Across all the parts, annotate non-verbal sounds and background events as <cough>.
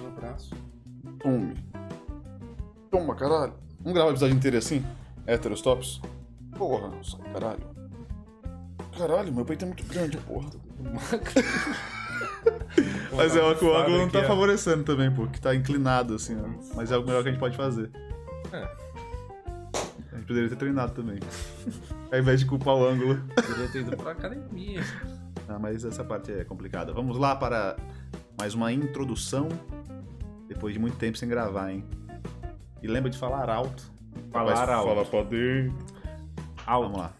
Um abraço. Tome. Toma, caralho. Vamos gravar o episódio inteiro assim? Héteros tops? Porra, sai, caralho. Caralho, meu peito é muito grande, porra. <laughs> Mas é o que o ângulo não tá Aqui, ó. favorecendo também, pô, que tá inclinado assim, ó. Mas é o melhor que a gente pode fazer. É. A gente poderia ter treinado também. <laughs> Ao invés de culpar o ângulo. Poderia ter ido pra academia. Ah, mas essa parte é complicada. Vamos lá para mais uma introdução. Depois de muito tempo sem gravar, hein? E lembra de falar alto. Falar alto. Fala pra dentro. Vamos lá.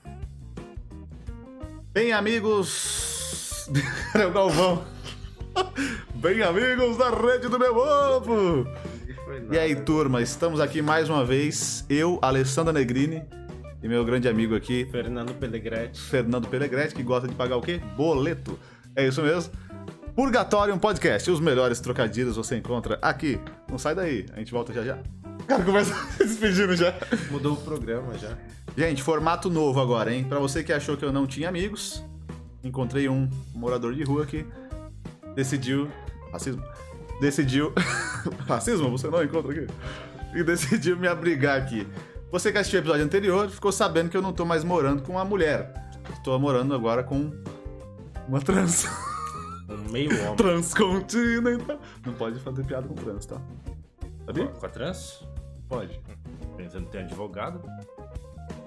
Bem, amigos. <laughs> Era o Galvão. Bem, amigos da rede do meu ovo. E aí, turma, estamos aqui mais uma vez. Eu, Alessandra Negrini, e meu grande amigo aqui, Fernando Pellegretti. Fernando Pelegretti, que gosta de pagar o quê? Boleto. É isso mesmo. Purgatório, um podcast. Os melhores trocadilhos você encontra aqui. Não sai daí, a gente volta já já. O cara começa <laughs> se despedindo já. Mudou o programa já. Gente, formato novo agora, hein? Pra você que achou que eu não tinha amigos, encontrei um morador de rua que decidiu. Racismo? Decidiu. <laughs> Racismo? Você não encontra aqui? E decidiu me abrigar aqui. Você que assistiu o episódio anterior ficou sabendo que eu não tô mais morando com uma mulher. Estou morando agora com uma trans. <laughs> Meio homem. <laughs> Transcontinental. Não pode fazer piada com trans, tá? Sabia? Com a trans? Pode. Pensando que tem advogado.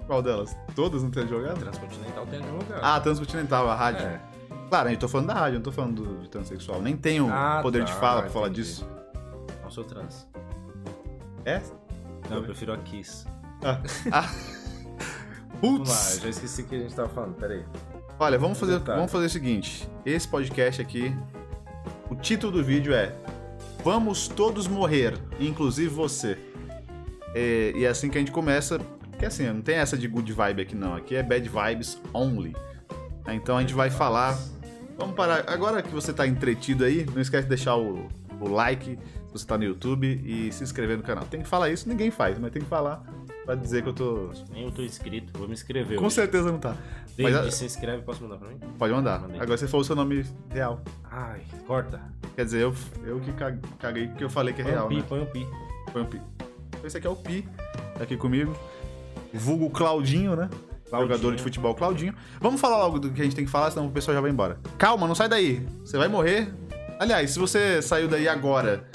Qual delas? Todas não tem advogado? Transcontinental tem advogado. Ah, Transcontinental, a rádio. é. Claro, gente tô falando da rádio, não tô falando do- de transexual. Nem tenho Ah, poder de tá, fala pra falar disso. Não sou trans. É? Não, eu prefiro a Kiss. Ah. <laughs> ah. Vamos lá, eu Putz! já esqueci o que a gente tava falando, peraí. Olha, vamos fazer, Detalhe. vamos fazer o seguinte. Esse podcast aqui, o título do vídeo é Vamos Todos Morrer, inclusive você. É, e é assim que a gente começa. Que assim, não tem essa de good vibe aqui não. Aqui é bad vibes only. Tá, Então a gente vai falar. Vamos parar. Agora que você tá entretido aí, não esquece de deixar o, o like se você tá no YouTube e se inscrever no canal. Tem que falar isso, ninguém faz, mas tem que falar pra dizer que eu tô. Nem eu tô inscrito, vou me inscrever. Com hoje. certeza não tá. David, Mas, se inscreve, posso mandar pra mim? Pode mandar. Mandei. Agora você falou o seu nome real. Ai, corta. Quer dizer, eu, eu que ca- caguei porque eu falei que é Põe real, o pi, né? põe o pi. Põe um pi. Esse aqui é o Pi, tá aqui comigo. Vulgo Claudinho, né? Claudinho. Jogador de futebol Claudinho. Vamos falar logo do que a gente tem que falar, senão o pessoal já vai embora. Calma, não sai daí. Você vai morrer. Aliás, se você saiu daí agora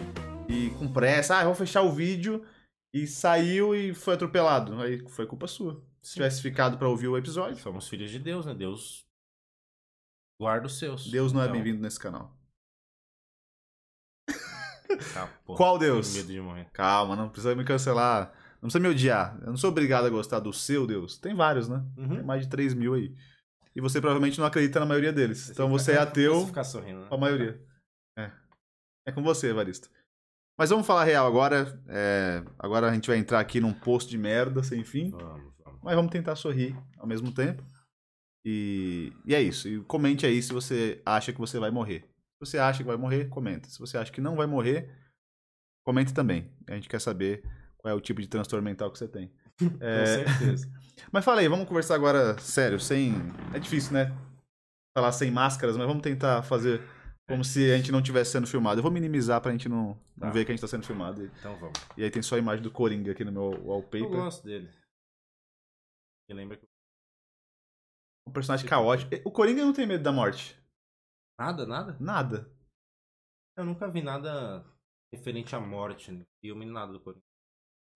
e com pressa, ah, eu vou fechar o vídeo e saiu e foi atropelado. Aí foi culpa sua. Se tivesse ficado pra ouvir o episódio, Somos filhos de Deus, né? Deus guarda os seus. Deus não é Então, bem-vindo nesse canal. tá, <laughs> Qual Deus? tenho medo de morrer. Calma, não precisa me cancelar. Não precisa me odiar. Eu não sou obrigado a gostar do seu Deus. Tem vários, né? Tem Uhum. mais de 3 mil aí. E você provavelmente não acredita na maioria deles. Então você é ateu Você ficar sorrindo, né? com a maioria. É. É com você, Evaristo. Mas vamos falar real agora. É, Agora a gente vai entrar aqui num posto de merda sem fim. Vamos, vamos. Mas vamos tentar sorrir ao mesmo tempo. E... e é isso. E comente aí se você acha que você vai morrer. Se você acha que vai morrer, comenta. Se você acha que não vai morrer, comente também. A gente quer saber qual é o tipo de transtorno mental que você tem. <laughs> É, Com certeza. <laughs> Mas falei, vamos conversar agora sério, sem. É difícil, né? Falar sem máscaras, mas vamos tentar fazer como se a gente não estivesse sendo filmado. Eu vou minimizar pra gente não, não Tá. ver que a gente tá sendo filmado. Então vamos. e aí tem só a imagem do Coringa aqui no meu Eu wallpaper. gosto dele. E lembra que. Um personagem caótico. O Coringa não tem medo da morte. Nada, nada? Nada. Eu nunca vi nada referente à morte no filme, nada do Coringa.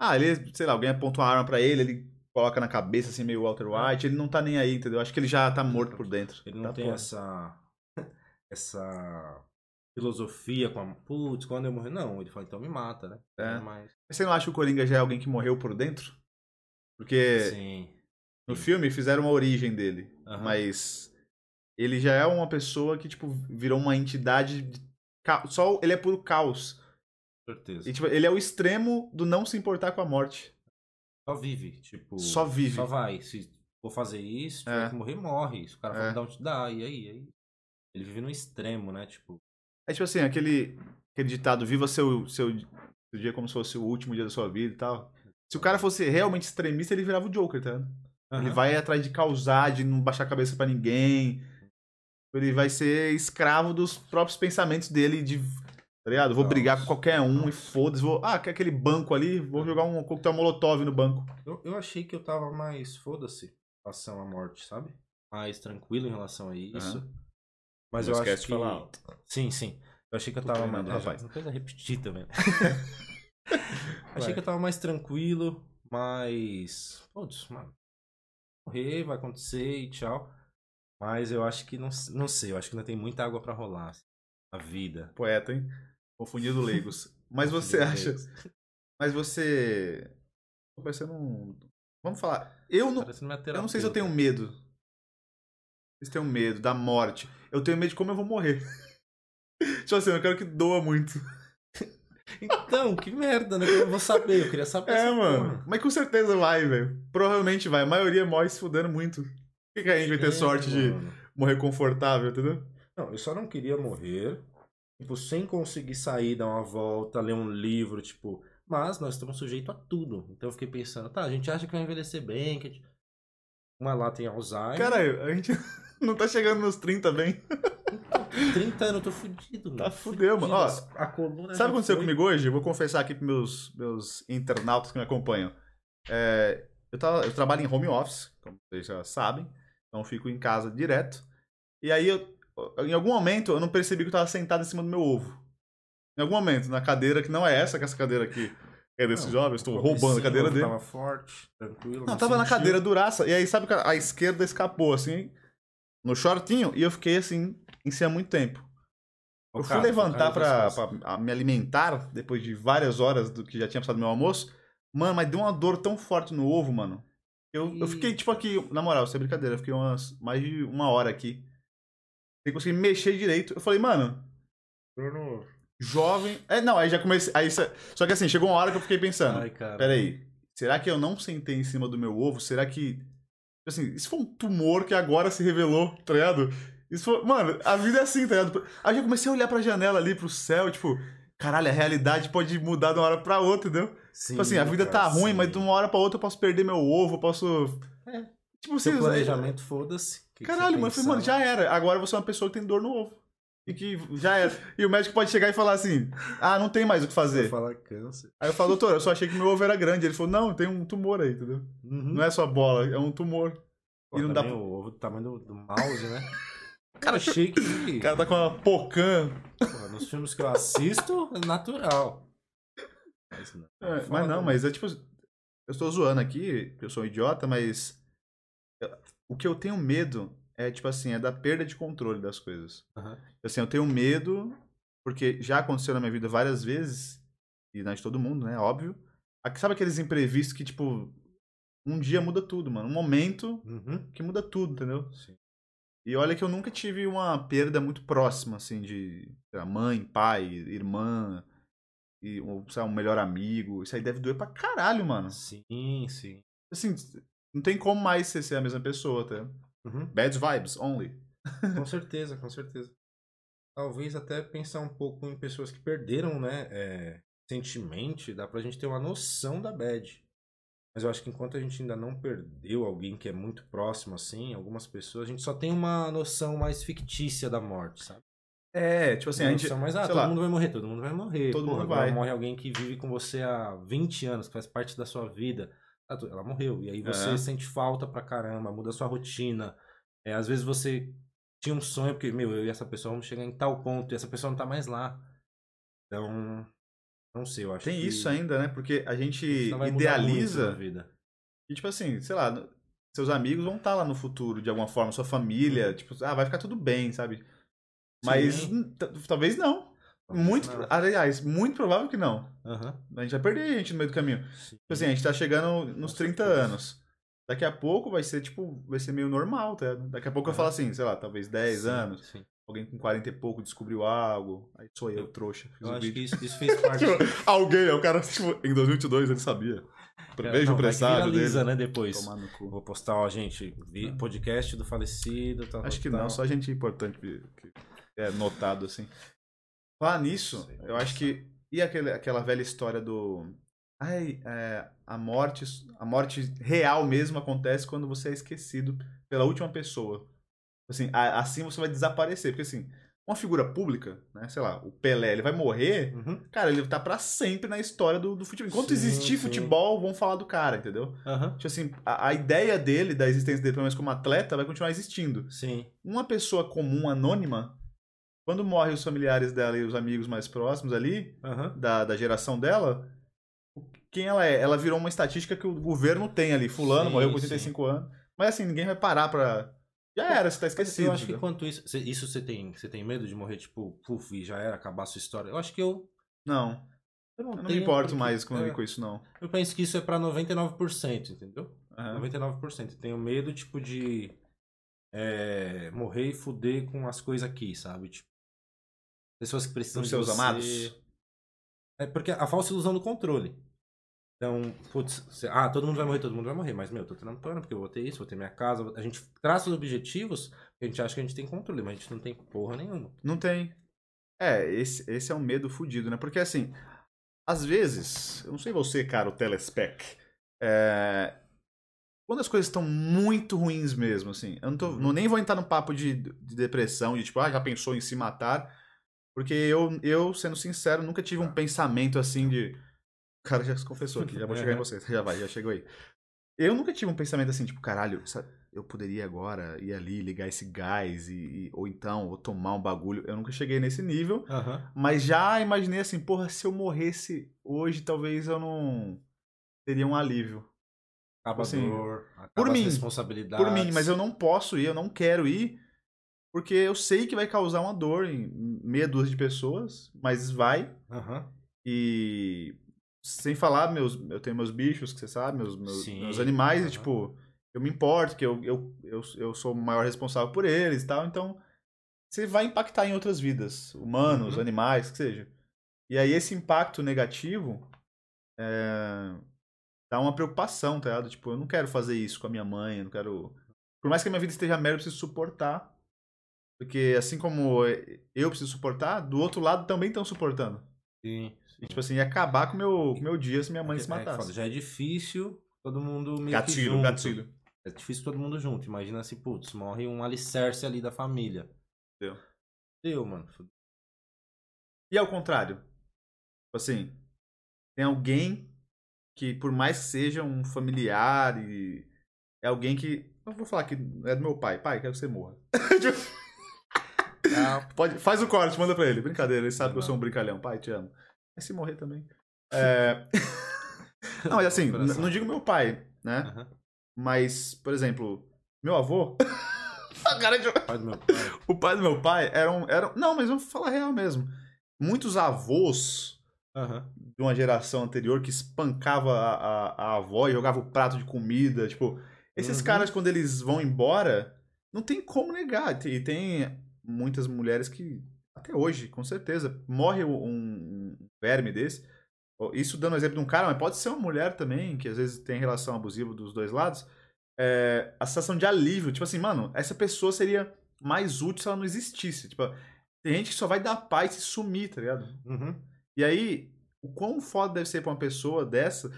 Ah, ele, sei lá, alguém aponta uma arma pra ele, ele coloca na cabeça assim, meio Walter White, ele não tá nem aí, entendeu? Acho que ele já tá morto por dentro. Ele não Tá tem essa. Essa filosofia com a. Putz, quando eu morrer. Não, ele fala, então me mata, né? É. Mas. Você não acha que o Coringa já é alguém que morreu por dentro? Porque Sim. no filme fizeram uma origem dele, Aham. mas ele já é uma pessoa que, tipo, virou uma entidade. De... Só ele é puro caos. Certeza. E, tipo, ele é o extremo do não se importar com a morte. Só vive, tipo. Só vive. Só vai. Se for fazer isso, se É. tiver que morrer, morre. Se o cara É. fala, dá onde dá, e aí, e aí. Ele vive no extremo, né? Tipo. É tipo assim, aquele, aquele ditado, viva seu, seu, seu dia como se fosse o último dia da sua vida e tal. Se o cara fosse realmente extremista, ele virava o Joker, tá vendo? Ele vai atrás de causar, de não baixar a cabeça pra ninguém. Ele vai ser escravo dos próprios pensamentos dele, de Tá ligado? Vou Nossa. brigar com qualquer um e foda-se. Vou... Ah, quer aquele banco ali? Vou jogar um coquetel molotov no banco. Eu, eu achei que eu tava mais, foda-se, em relação à morte, sabe? Mais tranquilo em relação a isso. Mas Não eu esquece acho de que... falar alto. Sim, sim. Eu achei que eu tava mais... rapaz. Não precisa repetir também. <laughs> Achei que eu tava mais tranquilo, mais... Putz, mano. Morrer, vai acontecer e tchau. Mas eu acho que, não, não sei, eu acho que ainda tem muita água pra rolar. assim, A vida. Poeta, hein? Confundido leigos. Mas você acha. Mas você. Tô parecendo um. Vamos falar. Eu não, eu não sei se eu tenho terapeuta. Medo. Se tenho medo da morte. Eu tenho medo de como eu vou morrer. <laughs> tipo assim, eu quero que doa muito. <laughs> Então, que merda, né? Eu vou saber, eu queria saber É, mano. porra. Mas com certeza vai, velho. Provavelmente vai. A maioria morre se fudendo muito. Por que, que a gente vai ter É, sorte de mano. morrer confortável, entendeu? Não, eu só não queria morrer, tipo, sem conseguir sair, dar uma volta, ler um livro, tipo. Mas nós estamos sujeitos a tudo. Então eu fiquei pensando, tá, a gente acha que vai envelhecer bem, que a gente... uma lá tem Alzheimer. Caralho, a gente não tá chegando nos 30 bem. 30 anos, eu tô fudido, mano. Tá fudeu, mano. Ó, a coluna Sabe o que aconteceu comigo hoje? Eu vou confessar aqui pros meus, meus internautas que me acompanham. É, eu, tava- eu trabalho em home office, como vocês já sabem. Então eu fico em casa direto. E aí, eu, em algum momento, eu não percebi que eu tava sentado em cima do meu ovo. Em algum momento, na cadeira que não é essa, que é essa cadeira aqui é desse Não, jovem, eu estou roubando a cadeira dele. Tava forte, tranquilo. Não, tava na sentiu. cadeira duraça. E aí, sabe que a esquerda escapou, assim, no shortinho, e eu fiquei, assim, em cima há muito tempo. Eu fui levantar pra, pra- me alimentar, depois de várias horas do que já tinha passado meu almoço. Mano, mas deu uma dor tão forte no ovo, mano. Eu, eu fiquei, tipo, aqui, na moral, sem brincadeira, eu fiquei umas, mais de uma hora aqui. Sem conseguir mexer direito. Eu falei, mano, jovem. É, não, aí já comecei. Aí, só que assim, chegou uma hora que eu fiquei pensando. Ai, cara. Peraí, será que eu não sentei em cima do meu ovo? Será que. Assim, isso foi um tumor que agora se revelou, tá ligado? Isso foi. Mano, a vida é assim, tá ligado? Aí eu comecei a olhar pra janela ali, pro céu, tipo, caralho, a realidade pode mudar de uma hora pra outra, entendeu? Sim, tipo assim, a vida tá cara, ruim, sim. mas de uma hora pra outra eu posso perder meu ovo, eu posso. É. Tipo, Seu assim, planejamento, foda-se. Caralho, mano, eu falei, mano, pensava? já era. Agora você é uma pessoa que tem dor no ovo. E que já era. E o médico pode chegar e falar assim: ah, não tem mais o que fazer. fala câncer. Aí eu falo, doutor, eu só achei que meu ovo era grande. Ele falou, não, tem um tumor aí, entendeu? Uhum. Não é só bola, é um tumor. Pô, e não dá também o ovo do tamanho do, do mouse, né? <laughs> Cara, achei que. O cara tá com uma pocã. Porra, nos filmes que eu assisto, é natural. Mas não. É, mas não, né? mas é tipo. Eu estou zoando aqui, porque eu sou um idiota, mas. eu- O que eu tenho medo é, tipo assim, é da perda de controle das coisas. Aham. Assim, eu tenho medo, porque já aconteceu na minha vida várias vezes, e na de todo mundo, né? Óbvio. Sabe aqueles imprevistos que, tipo, um dia muda tudo, mano. Um momento Uhum. que muda tudo, entendeu? Sim. E olha que eu nunca tive uma perda muito próxima, assim, de lá, mãe, pai, irmã, e um, sei lá, um melhor amigo. Isso aí deve doer pra caralho, mano. Sim, sim. Assim, não tem como mais você ser a mesma pessoa, tá? Uhum. Bad vibes only. Com certeza, com certeza. Talvez até pensar um pouco em pessoas que perderam, né? É, recentemente, dá pra gente ter uma noção da bad. Mas eu acho que enquanto a gente ainda não perdeu alguém que é muito próximo, assim, algumas pessoas, a gente só tem uma noção mais fictícia da morte, sabe? É, tipo assim, a gente. mais, ah, todo lá, mundo vai morrer, todo mundo vai morrer. Todo Porra, mundo vai. morre alguém que vive com você há 20 anos, que faz parte da sua vida. Ah, Ela morreu. E aí você Aham. sente falta pra caramba, muda sua rotina. É, às vezes você tinha um sonho, porque, meu, eu e essa pessoa vamos chegar em tal ponto, e essa pessoa não tá mais lá. Então, não sei, eu acho Tem que isso ainda, né? Porque a gente idealiza. vida. E, tipo assim, sei lá, seus amigos vão estar lá no futuro, de alguma forma, sua família, tipo, ah, vai ficar tudo bem, sabe? Mas talvez não. Muito, não. aliás, muito provável que não. Aham, A gente vai perder gente no meio do caminho. sim. Tipo assim, a gente tá chegando nos Com 30 certeza. anos. Daqui a pouco vai ser, tipo, vai ser meio normal, tá? Daqui a pouco eu Aham. falo assim, sei lá, talvez 10 Sim, anos. sim. Alguém com 40 e pouco descobriu algo. Aí sou eu, Eu- trouxa. Eu um acho vídeo. que isso, isso fez <laughs> parte. Tipo, alguém, o cara, tipo, em 2022 ele sabia. Veja o presságio dele. né, depois. Vou postar, ó, gente, podcast do falecido. Tal, Acho que tal. não, só gente importante que é notado assim. Falar nisso, eu acho que. E aquele, aquela velha história do. Ai, é, a morte. A morte real mesmo acontece quando você é esquecido pela última pessoa. Assim, a- assim você vai desaparecer. Porque assim, uma figura pública, né? Sei lá, o Pelé, ele vai morrer, Uhum. cara, ele tá pra sempre na história do, do futebol. Enquanto Sim, existir sim. futebol, vão falar do cara, entendeu? Aham. Tipo assim, a, a ideia dele, da existência dele, pelo menos como atleta, vai continuar existindo. Sim. Uma pessoa comum, anônima, quando morre os familiares dela e os amigos mais próximos ali, Aham. da, da geração dela, quem ela é? Ela virou uma estatística que o governo tem ali. Fulano Sim, morreu com sim. 85 anos. Mas assim, ninguém vai parar pra. Já era, você tá esquecido. Eu acho que entendeu? quanto isso. Isso você tem, você tem medo de morrer, tipo, puf, e já era, acabar a sua história? Eu acho que eu. Não, Eu não, eu não me importo porque- mais com, é, com isso, não. Eu penso que isso é pra 99%, entendeu? Aham. 99%. Tenho medo, tipo, de é, morrer e fuder com as coisas aqui, sabe? Tipo, pessoas que precisam Os de seus você. amados? É porque a falsa ilusão do controle. Então, putz, cê- ah, todo mundo vai morrer, todo mundo vai morrer, mas, meu, eu tô trampando porque eu vou ter isso, vou ter minha casa. vou- A gente traça os objetivos que a gente acha que a gente tem controle, mas a gente não tem porra nenhuma. Não tem. É, esse, esse é um medo fudido, né? Porque assim, às vezes, eu não sei você, cara, o telespec, é, quando as coisas estão muito ruins mesmo, assim, eu não, tô, Uhum. não nem vou entrar no papo de, de depressão, de tipo, ah, já pensou em se matar, porque eu, eu, sendo sincero, nunca tive um Tá. pensamento assim de. O cara já se confessou aqui, já vou chegar em <laughs> Uhum. você, já vai, já chegou aí. Eu nunca tive um pensamento assim, tipo, caralho, eu poderia agora ir ali, ligar esse gás, e, e- ou então, ou tomar um bagulho. Eu nunca cheguei nesse nível, mas já imaginei assim, porra, se eu morresse hoje, talvez eu não teria um alívio. Acaba Assim, a dor, acaba por mim. Por mim, mas eu não posso ir, eu não quero ir, porque eu sei que vai causar uma dor em meia dúzia de pessoas, mas vai. Aham. E sem falar, meus, eu tenho meus bichos, que você sabe, meus, meus, Sim, meus animais, aham. e tipo, eu me importo, que eu, eu, eu, eu sou o maior responsável por eles e tal, então você vai impactar em outras vidas, humanos, Uhum. animais, que seja. E aí esse impacto negativo é, dá uma preocupação, tá ligado? Tipo, eu não quero fazer isso com a minha mãe, eu não quero. Por mais que a minha vida esteja merda, eu preciso suportar. Porque assim como eu preciso suportar, do outro lado também estão suportando. Sim. E, tipo assim, ia acabar com o meu, com meu dia se minha mãe É- se é matasse. já é difícil todo mundo meio gatilho, junto. gatilho. É difícil todo mundo junto. Imagina se, putz, morre um alicerce ali da família. Deu. Deu, mano. E ao contrário? Tipo assim, tem alguém que, por mais que seja um familiar e. É alguém que. Eu vou falar que é do meu pai. Pai, quero que você morra. <laughs> Pode, faz o corte, manda pra ele. Brincadeira, ele sabe que eu sou um brincalhão. Pai, te amo. Mas se morrer também. É... <laughs> Não, mas assim, não digo meu pai, né? Mas, por exemplo, meu avô. <laughs> De- Pai. O pai do meu pai era um. Era... Não, mas vou falar real mesmo. Muitos avós de uma geração anterior que espancava a, a, a avó e jogava o prato de comida. Tipo, esses Uhum. caras, quando eles vão embora, não tem como negar. E tem muitas mulheres que, até hoje, com certeza, morre um, um verme desse. Isso dando exemplo de um cara, mas pode ser uma mulher também, que às vezes tem relação abusiva dos dois lados. É, a sensação de alívio, tipo assim, mano, essa pessoa seria mais útil se ela não existisse. Tipo, tem gente que só vai dar paz se sumir, tá ligado? Uhum. E aí, o quão foda deve ser pra uma pessoa dessa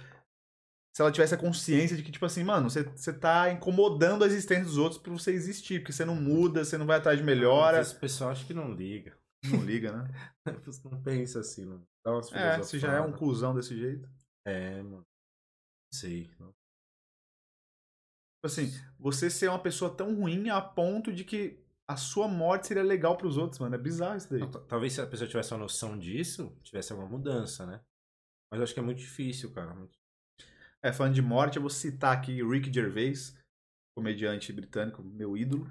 se ela tivesse a consciência de que, tipo assim, mano, você, você tá incomodando a existência dos outros pra você existir, porque você não muda, você não vai atrás de melhora. Esse pessoal acho que não liga. Não liga, né? <laughs> Não pensa assim, não. Dá umas É, se já é um cuzão desse jeito. É, mano. Sei. não. Tipo assim, você ser uma pessoa tão ruim a ponto de que a sua morte seria legal pros outros, mano. É bizarro isso daí. Talvez se a pessoa tivesse uma noção disso, tivesse alguma mudança, né? Mas eu acho que é muito difícil, cara. Muito- É, falando de morte, eu vou citar aqui Rick Gervais, comediante britânico, meu ídolo.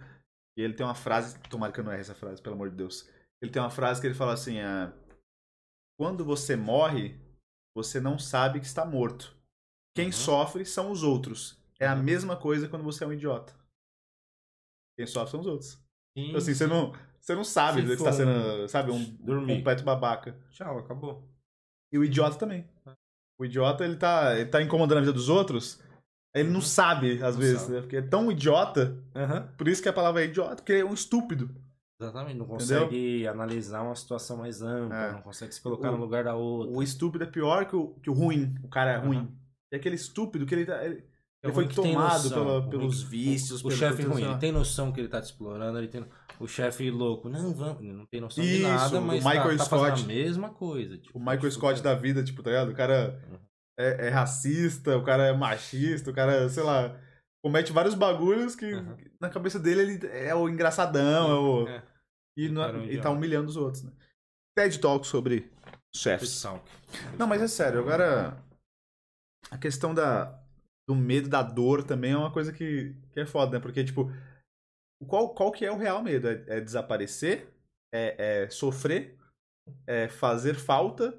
E ele tem uma frase, tomara que eu não erre essa frase, pelo amor de Deus. Ele tem uma frase que ele fala assim: é, Quando você morre, você não sabe que está morto. Quem Uhum. sofre são os outros. É a Uhum. mesma coisa quando você é um idiota. Quem sofre são os outros. Sim, Tipo assim, você não, você não sabe Se que você está sendo, sabe, um dormir. completo babaca. Tchau, acabou. E o idiota também. O idiota, ele tá, ele tá incomodando a vida dos outros. Ele não Uhum. sabe, às Não vezes, sabe. né? Porque é tão idiota, Aham. por isso que a palavra é idiota, porque é um estúpido. Exatamente. Não Entendeu? consegue analisar uma situação mais ampla, É. não consegue se colocar O- no lugar da outra. O estúpido é pior que o, que o ruim. O cara é ruim. E aquele estúpido que ele tá. Ele, É ele foi tomado pela- pelos vícios, O, o pelo- chefe ruim, ele tem noção que ele tá te explorando, ele tem... o chefe louco. Não, vamos. Não tem noção Isso, de nada, o mas Michael tá, tá fazendo Scott. a mesma coisa. Tipo, O Michael Scott da vida, tipo, tá ligado? O cara Uhum. é, é racista, o cara é machista, o cara, sei lá, comete vários bagulhos que Uhum. na cabeça dele ele é o engraçadão, é o... É, E, não- cara, um e tá humilhando os outros, né? TED Talk sobre chefes. Não, mas é sério, agora a questão da, do medo, da dor também é uma coisa que, que é foda, né? Porque, tipo, qual, qual que é o real medo? É, é desaparecer? É, é sofrer? É fazer falta?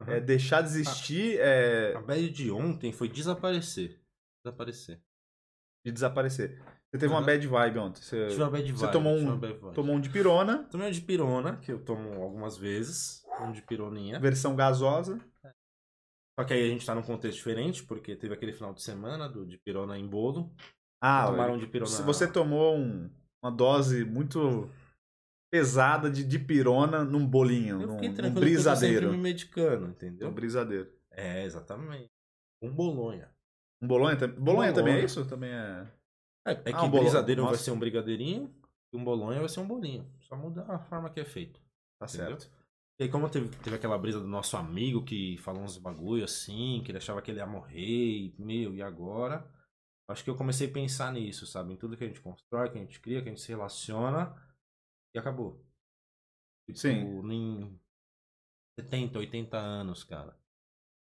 Uhum. É deixar de existir? É A bad de ontem foi desaparecer. Desaparecer. de desaparecer? Você teve uma bad vibe ontem. Você Tive uma bad vibe. você tomou um- uma bad vibe. tomou um de pirona, Tomei um de pirona, que eu tomo algumas vezes. Um de pironinha. versão gasosa. Só que aí a gente tá num contexto diferente, porque teve aquele final de semana do de pirona em bolo. Ah, Tomaram de pirona. Se você tomou um- uma dose muito pesada de dipirona num bolinho, Eu num, num eu brisadeiro. sempre me medicando, entendeu? Um brisadeiro. É, exatamente. Um bolonha. Um bolonha, tam- bolonha também é bolonha. isso? Também é. É, é Ah, que um bolonha. brisadeiro vai Nossa. ser um brigadeirinho e um bolonha vai ser um bolinho. Só muda a forma que é feito. Tá Entendeu? certo. E aí, como teve, teve aquela brisa do nosso amigo que falou uns bagulho assim, que ele achava que ele ia morrer, e, meu, e agora? Acho que eu comecei a pensar nisso, sabe? Em tudo que a gente constrói, que a gente cria, que a gente se relaciona, e acabou. Tipo, Sim. Nem 70, 80 anos, cara.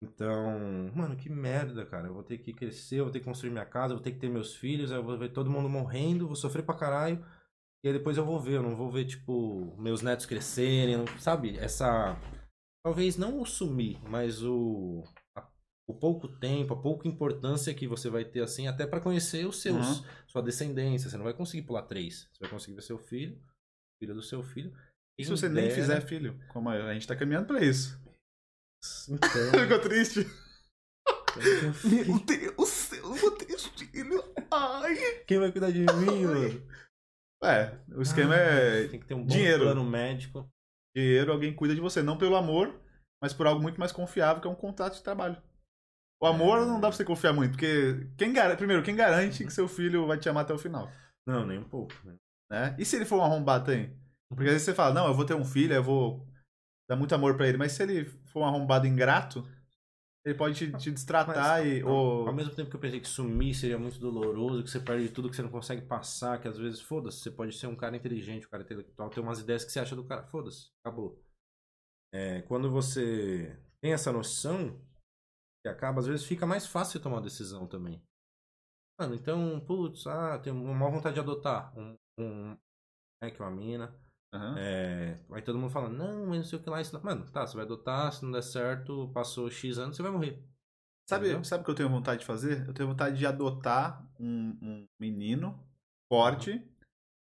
Então, mano, que merda, cara. Eu vou ter que crescer, eu vou ter que construir minha casa, eu vou ter que ter meus filhos, aí eu vou ver todo mundo morrendo, vou sofrer pra caralho. E aí depois eu vou ver, eu não vou ver, tipo, meus netos crescerem, sabe? Essa. Talvez não o sumir, mas o. o pouco tempo, a pouca importância que você vai ter, assim, até pra conhecer os seus. Sua descendência. Você não vai conseguir pular três. Você vai conseguir ver seu filho, filho do seu filho. E se você nem dera- fizer filho? Como a a gente tá caminhando pra isso. Então. <laughs> Ficou triste? Meu Deus, eu vou ter filho. Ai. Quem vai cuidar de mim, mano? É, o esquema é Tem que ter um bom dinheiro. plano médico. dinheiro, alguém cuida de você. Não pelo amor, mas por algo muito mais confiável, que é um contrato de trabalho. O amor não dá pra você confiar muito, porque quem garante, primeiro, quem garante que seu filho vai te amar até o final? Não, nem um pouco. Né? Né? E se ele for um arrombado também? Porque às vezes você fala, não, eu vou ter um filho, eu vou dar muito amor pra ele, mas se ele for um arrombado ingrato, ele pode te, te destratar Mas, e. ao- ou... Ao mesmo tempo que eu pensei que sumir seria muito doloroso, que você perde tudo, que você não consegue passar, que às vezes, foda-se, você pode ser um cara inteligente, um cara intelectual, ter umas ideias que você acha do cara, foda-se, acabou. É, quando você tem essa noção, que acaba, às vezes fica mais fácil tomar uma decisão também. Mano, então, putz, ah, tenho uma maior vontade de adotar um, um é que uma mina. Aham. É, aí todo mundo falando, não, mas não sei o que lá. Isso... lá." Mano, tá, você vai adotar, se não der certo, passou X anos, você vai morrer. Sabe, Entendeu? sabe o que eu tenho vontade de fazer? Eu tenho vontade de adotar um, um menino forte,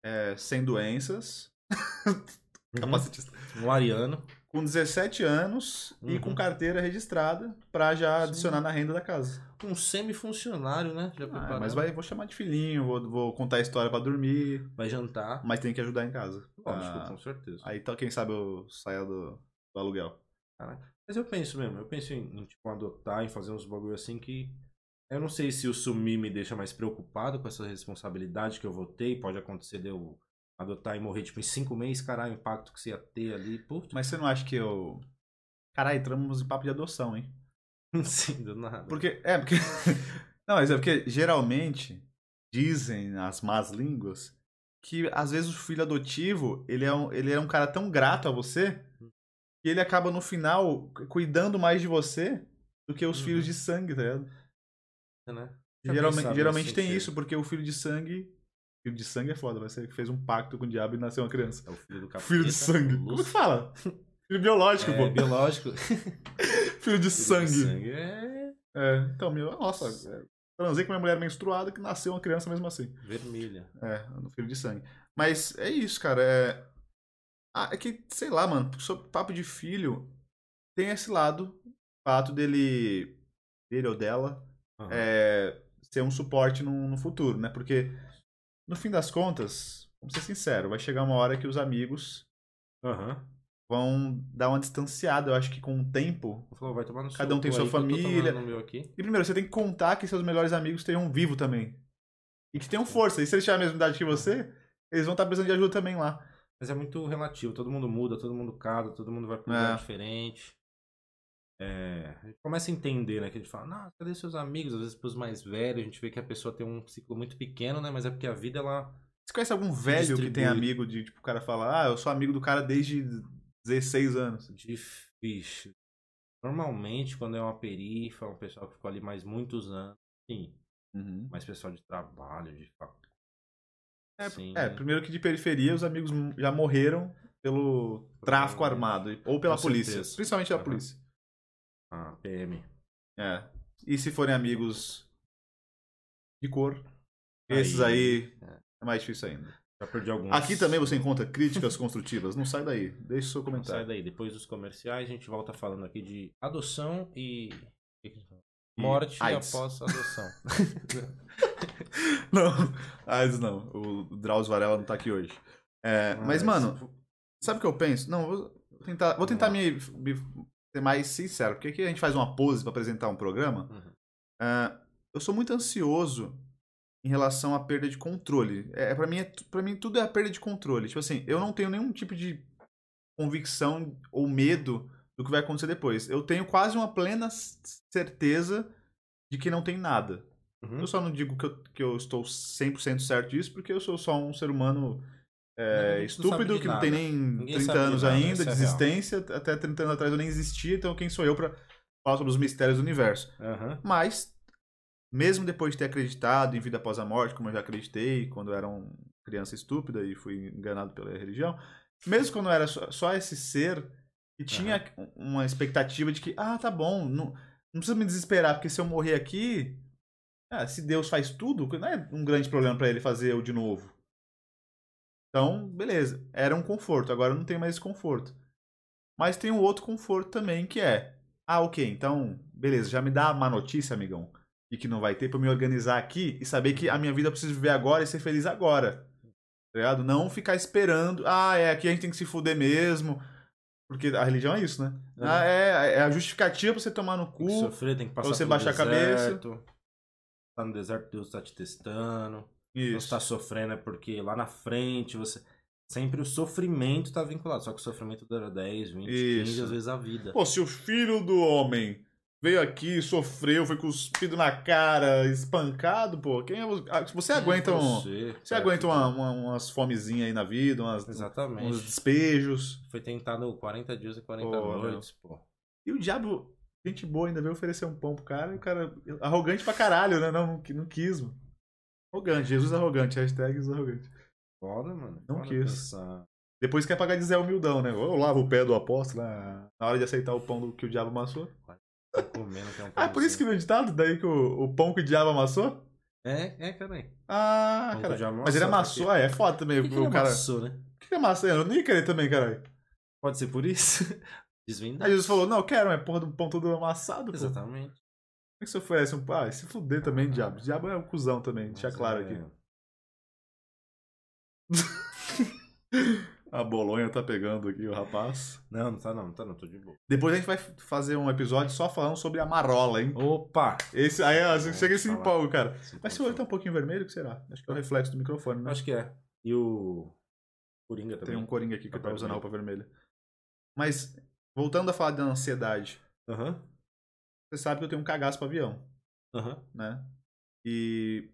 é, sem doenças, <laughs> capacitista, Um ariano. Com 17 anos e Uhum. com carteira registrada pra já Sim. adicionar na renda da casa. Um semi-funcionário, né? Já Ah, mas vai, vou chamar de filhinho, vou, vou contar a história pra dormir, Vai jantar. mas tem que ajudar em casa. Lógico, Ah, com certeza. aí então, quem sabe eu saia do, do aluguel. Mas eu penso mesmo, eu penso em, em, tipo, adotar, em fazer uns bagulho assim que. Eu não sei se o sumir me deixa mais preocupado com essa responsabilidade que eu e Pode acontecer de eu adotar e morrer, tipo, em cinco meses, caralho, o impacto que você ia ter ali. Putz, Mas você não acha que eu. Caralho, entramos em papo de adoção, hein? <laughs> sim, do nada. Porque. É, porque. <laughs> Não, mas é porque geralmente dizem as más línguas que às vezes o filho adotivo ele é um, ele é um cara tão grato a você que ele acaba no final cuidando mais de você do que os Uhum. filhos de sangue, tá ligado? né? Já Geralmente, geralmente tem sentido. isso, porque o filho de sangue. Filho de sangue é foda, vai ser que fez um pacto com o diabo e nasceu uma criança. É o filho do capeta. <laughs> Filho de sangue. Como que fala? Filho biológico, É, pô. biológico. <laughs> Filho de Filho sangue. de sangue é É, então, meu, nossa, é, transei com minha mulher menstruada que nasceu uma criança mesmo assim. vermelha. É, no filho de sangue. Mas é isso, cara. É, ah, é que, sei lá, mano, sobre papo de filho, tem esse lado, o fato dele, dele ou dela, Aham. é, ser um suporte no, no futuro, né? Porque, no fim das contas, vamos ser sinceros, vai chegar uma hora que os amigos Aham. vão dar uma distanciada, eu acho que com o tempo. Falou, vai tomar no Cada um tem sua família. no meu aqui. E primeiro, você tem que contar que seus melhores amigos estejam vivos também. E que tenham força. E se eles tiverem a mesma idade que você, eles vão estar precisando de ajuda também lá. Mas é muito relativo, todo mundo muda, todo mundo casa, todo mundo vai pra um lugar É. diferente. É, a gente começa a entender, né? Que a gente fala, não, cadê seus amigos? Às vezes pros mais velhos, a gente vê que a pessoa tem um ciclo muito pequeno, né? Mas é porque a vida, ela. Você conhece algum velho que tem Distribui. amigo de, tipo, o cara fala, ah, eu sou amigo do cara desde 16 anos. Difícil. Normalmente, quando é uma perifa, um pessoal que ficou ali mais muitos anos, sim. Uhum. Mais pessoal de trabalho, de faculdade. É, Sim. é, primeiro que de periferia os amigos já morreram pelo tráfico armado ou pela Com polícia, certeza. principalmente da Aham. polícia. Ah, PM. É. E se forem amigos de cor, Aí- esses aí é. é mais difícil ainda. Já perdi alguns. Aqui também você encontra críticas construtivas. Não sai daí. Deixe seu Não sai comentário. daí. Depois dos comerciais, a gente volta falando aqui de adoção e. a Morte AIDS. após adoção. <laughs> Não, AIDS não. O Drauzio Varela não tá aqui hoje. É, mas, mano, sabe o que eu penso? Não, vou tentar, vou tentar me, me ser mais sincero, porque aqui a gente faz uma pose pra apresentar um programa. Uhum. Ah, eu sou muito ansioso em relação à perda de controle. É, para mim, é, para mim tudo é a perda de controle. Tipo assim, eu não tenho nenhum tipo de convicção ou medo do que vai acontecer depois. Eu tenho quase uma plena certeza de que não tem nada. Uhum. Eu só não digo que eu, que eu estou 100% certo disso, porque eu sou só um ser humano é, não estúpido, de que não tem nem Ninguém 30 sabe de anos nada, ainda, de é real. existência. Até 30 anos atrás eu nem existia, então quem sou eu pra falar sobre os mistérios do universo? Aham. Mas, mesmo depois de ter acreditado em vida após a morte, como eu já acreditei quando eu era uma criança estúpida e fui enganado pela religião, mesmo quando eu era só, só esse ser que tinha uma expectativa de que, ah, tá bom, não, não precisa me desesperar, porque se eu morrer aqui, ah, se Deus faz tudo, não é um grande problema pra ele fazer eu de novo. Então, beleza, era um conforto, agora não tenho mais esse conforto. Mas tem um outro conforto também, que é, ah, ok, então, beleza, já me dá a má notícia, amigão, de que não vai ter pra eu me organizar aqui e saber que a minha vida eu preciso viver agora e ser feliz agora. Tá ligado? Não ficar esperando, ah, é, aqui a gente tem que se fuder mesmo. Porque a religião é isso, né? Uhum. Ah, é, é a justificativa pra você tomar no Tem que cu. sofrer, tem que passar você pelo baixar a cabeça. deserto. Tá no deserto, Deus tá te testando. Não Isso. está sofrendo é porque lá na frente você. Sempre o sofrimento tá vinculado. Só que o sofrimento dura 10, 20, 15, Isso. às vezes a vida. Pô, se o filho do homem veio aqui, sofreu, foi cuspido na cara, espancado, pô, quem é você? Ah, se você aguenta um. Você, Você aguenta uma, uma- umas fomezinhas aí na vida, umas, Exatamente. uns despejos. Foi tentado 40 dias e 40 Pô, noites, pô. E o diabo, gente boa, ainda veio oferecer um pão pro cara, e o cara. Arrogante pra caralho, né? Não, não, não quis, mano. Arrogante, Jesus arrogante, hashtag Jesus arrogante. Foda, mano. Não Foda quis. pensar. Depois quer pagar de Zé Humildão, né? Eu lavo o pé do apóstolo na, hora de aceitar o pão do, que o diabo amassou. Tá comendo, que é um Ah, por isso que no ditado, daí que o, o pão que o diabo amassou? É, é, caralho. Ah, Pão que o cara. diabo Mas ele amassou, amassou, ah, é foda também. Que, que o cara. amassou, né? Por que ele amassou? Eu não ia querer também, caralho. Pode ser por isso? <laughs> Desvendar. Aí Jesus falou: Não, eu quero, mas porra do pão todo amassado, pô. Como é que você oferece um pão? Ah, se fuder também, diabo. Diabo é um cuzão também, deixa claro é- aqui. <laughs> A Bolonha tá pegando aqui o rapaz. Não, não tá não, não tá não, tô de boa. Depois a gente vai fazer um episódio só falando sobre a marola, hein? Opa! Esse, aí ó, você chega esse empolgo, cara. Sim, Mas se o pode olho tá um pouquinho vermelho, o que será? Acho que é o reflexo do microfone, né? Acho que é. E o Coringa também. Tem um coringa aqui que Tá tá usando a roupa vermelha. Mas, voltando a falar da ansiedade, Aham. Você sabe que eu tenho um cagaço pra avião, Aham. né? E.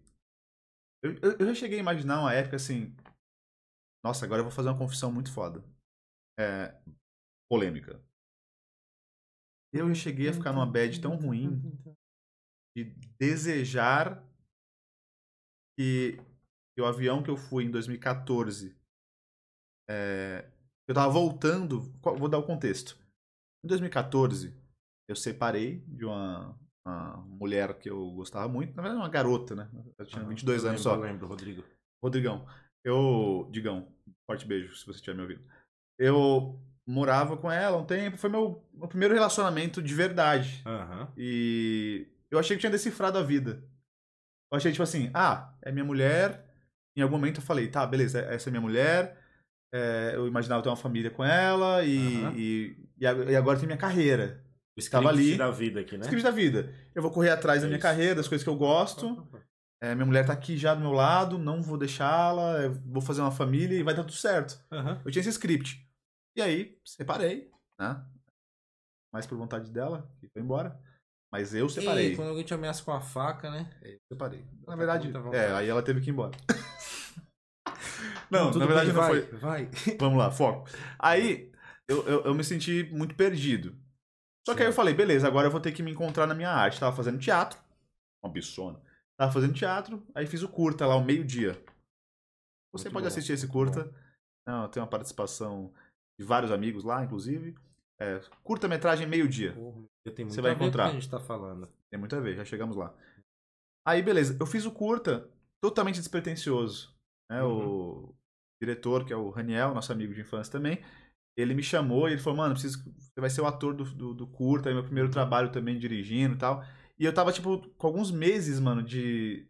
Eu, eu, eu já cheguei a imaginar uma época assim. Nossa, agora eu vou fazer uma confissão muito foda. É. Polêmica. Eu já cheguei a ficar numa bad tão ruim de desejar que, que o avião que eu fui em 2014. é, eu tava voltando. Vou dar o contexto. Em 2014, eu separei de uma, uma mulher que eu gostava muito. Na verdade, uma garota, né? Eu tinha Aham. 22 Eu anos lembro, só. Eu lembro, Rodrigo. Rodrigão. Eu. Digão. Forte beijo se você estiver me ouvindo. Eu morava com ela um tempo. Foi meu, meu primeiro relacionamento de verdade. Aham. E eu achei que tinha decifrado a vida. Eu achei, tipo assim, ah, é minha mulher. Em algum momento eu falei, tá, beleza, essa é minha mulher. É, eu imaginava ter uma família com ela e, Aham. e, e agora tem minha carreira. O script ali. da vida aqui, né? Script da vida. Eu vou correr atrás da É minha isso. carreira, das coisas que eu gosto. é, minha mulher tá aqui já do meu lado, não vou deixá-la, eu vou fazer uma família e vai dar tudo certo. Aham. Eu tinha esse script. E aí, separei, né? Mais por vontade dela, que foi embora. Mas eu separei. E quando alguém te ameaça com a faca, né? Separei. Na verdade, é, aí ela teve que ir embora. <laughs> não, tudo na verdade bem, não vai, foi. Vai. Vamos lá, foco. Aí, eu, eu, eu me senti muito perdido. Só que aí eu falei, beleza, agora eu vou ter que me encontrar na minha arte. Tava fazendo teatro, uma bichona. Tava fazendo teatro, aí fiz o curta lá, ao meio-dia. Você Muito pode bom, assistir esse curta. Não, tem uma participação de vários amigos lá, inclusive. É, curta-metragem meio-dia. Você vai encontrar. que a gente tá falando. Tem muito a ver, já chegamos lá. Aí, beleza, eu fiz o curta totalmente despretensioso. Né? Uhum. O diretor, que é o Raniel, nosso amigo de infância também, ele me chamou e ele falou, mano, preciso, você vai ser o ator do, do, do curta, é meu primeiro trabalho também dirigindo e tal. E eu tava, tipo, com alguns meses, mano, de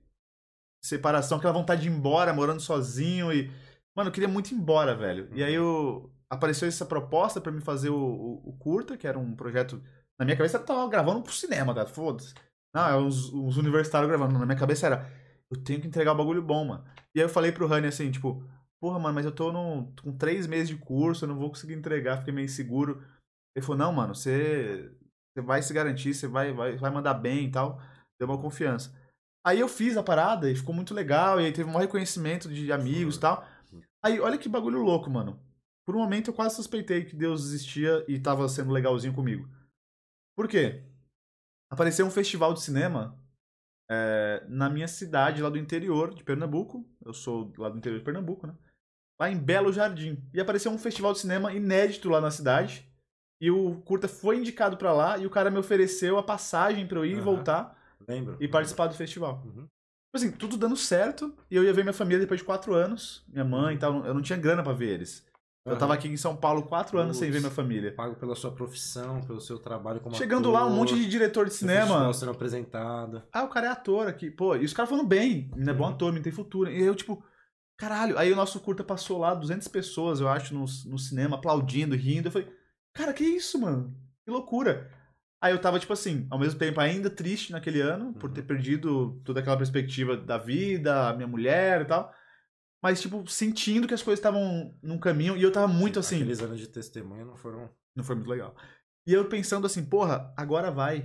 separação, aquela vontade de ir embora, morando sozinho e... Mano, eu queria muito ir embora, velho. E aí eu... apareceu essa proposta pra me fazer o, o, o curta, que era um projeto... Na minha cabeça eu tava gravando pro cinema, cara, foda-se. Não, é uns, uns universitários gravando. Na minha cabeça era, eu tenho que entregar o bagulho bom, mano. E aí eu falei pro Rani assim, tipo, porra, mano, mas eu tô num, com três meses de curso, eu não vou conseguir entregar, fiquei meio inseguro. Ele falou, não, mano, você, você vai se garantir, você vai, vai, vai mandar bem e tal. Deu uma confiança. Aí eu fiz a parada e ficou muito legal, e aí teve um maior reconhecimento de amigos e tal. Aí, olha que bagulho louco, mano. Por um momento eu quase suspeitei que Deus existia e tava sendo legalzinho comigo. Por quê? Apareceu um festival de cinema é, na minha cidade, lá do interior de Pernambuco. Eu sou lá do interior de Pernambuco, né? Lá em Belo Jardim. E apareceu um festival de cinema inédito lá na cidade. E o curta foi indicado pra lá e o cara me ofereceu a passagem pra eu ir e voltar Lembro? e participar do festival. Uhum. Tipo assim, tudo dando certo. E eu ia ver minha família depois de quatro anos. Minha mãe e tal. Eu não tinha grana pra ver eles. Eu tava aqui em São Paulo quatro anos sem ver minha família. Pago pela sua profissão, pelo seu trabalho como Chegando ator, lá, um monte de diretor de cinema. sendo apresentado. Ah, o cara é ator aqui. Pô, e os caras falando bem. Menino é bom Uhum. ator, menino tem futuro. E eu, tipo, caralho. Aí o nosso curta passou lá, 200 pessoas, eu acho, no, no cinema, aplaudindo, rindo. Eu falei, cara, que isso, mano? Que loucura. Aí eu tava, tipo assim, ao mesmo tempo ainda triste naquele ano, por Uhum. ter perdido toda aquela perspectiva da vida, minha mulher e tal. Mas, tipo, sentindo que as coisas estavam num caminho. E eu tava muito assim. Aqueles anos de testemunha não foram. Não foi muito legal. E eu pensando assim, porra, agora vai.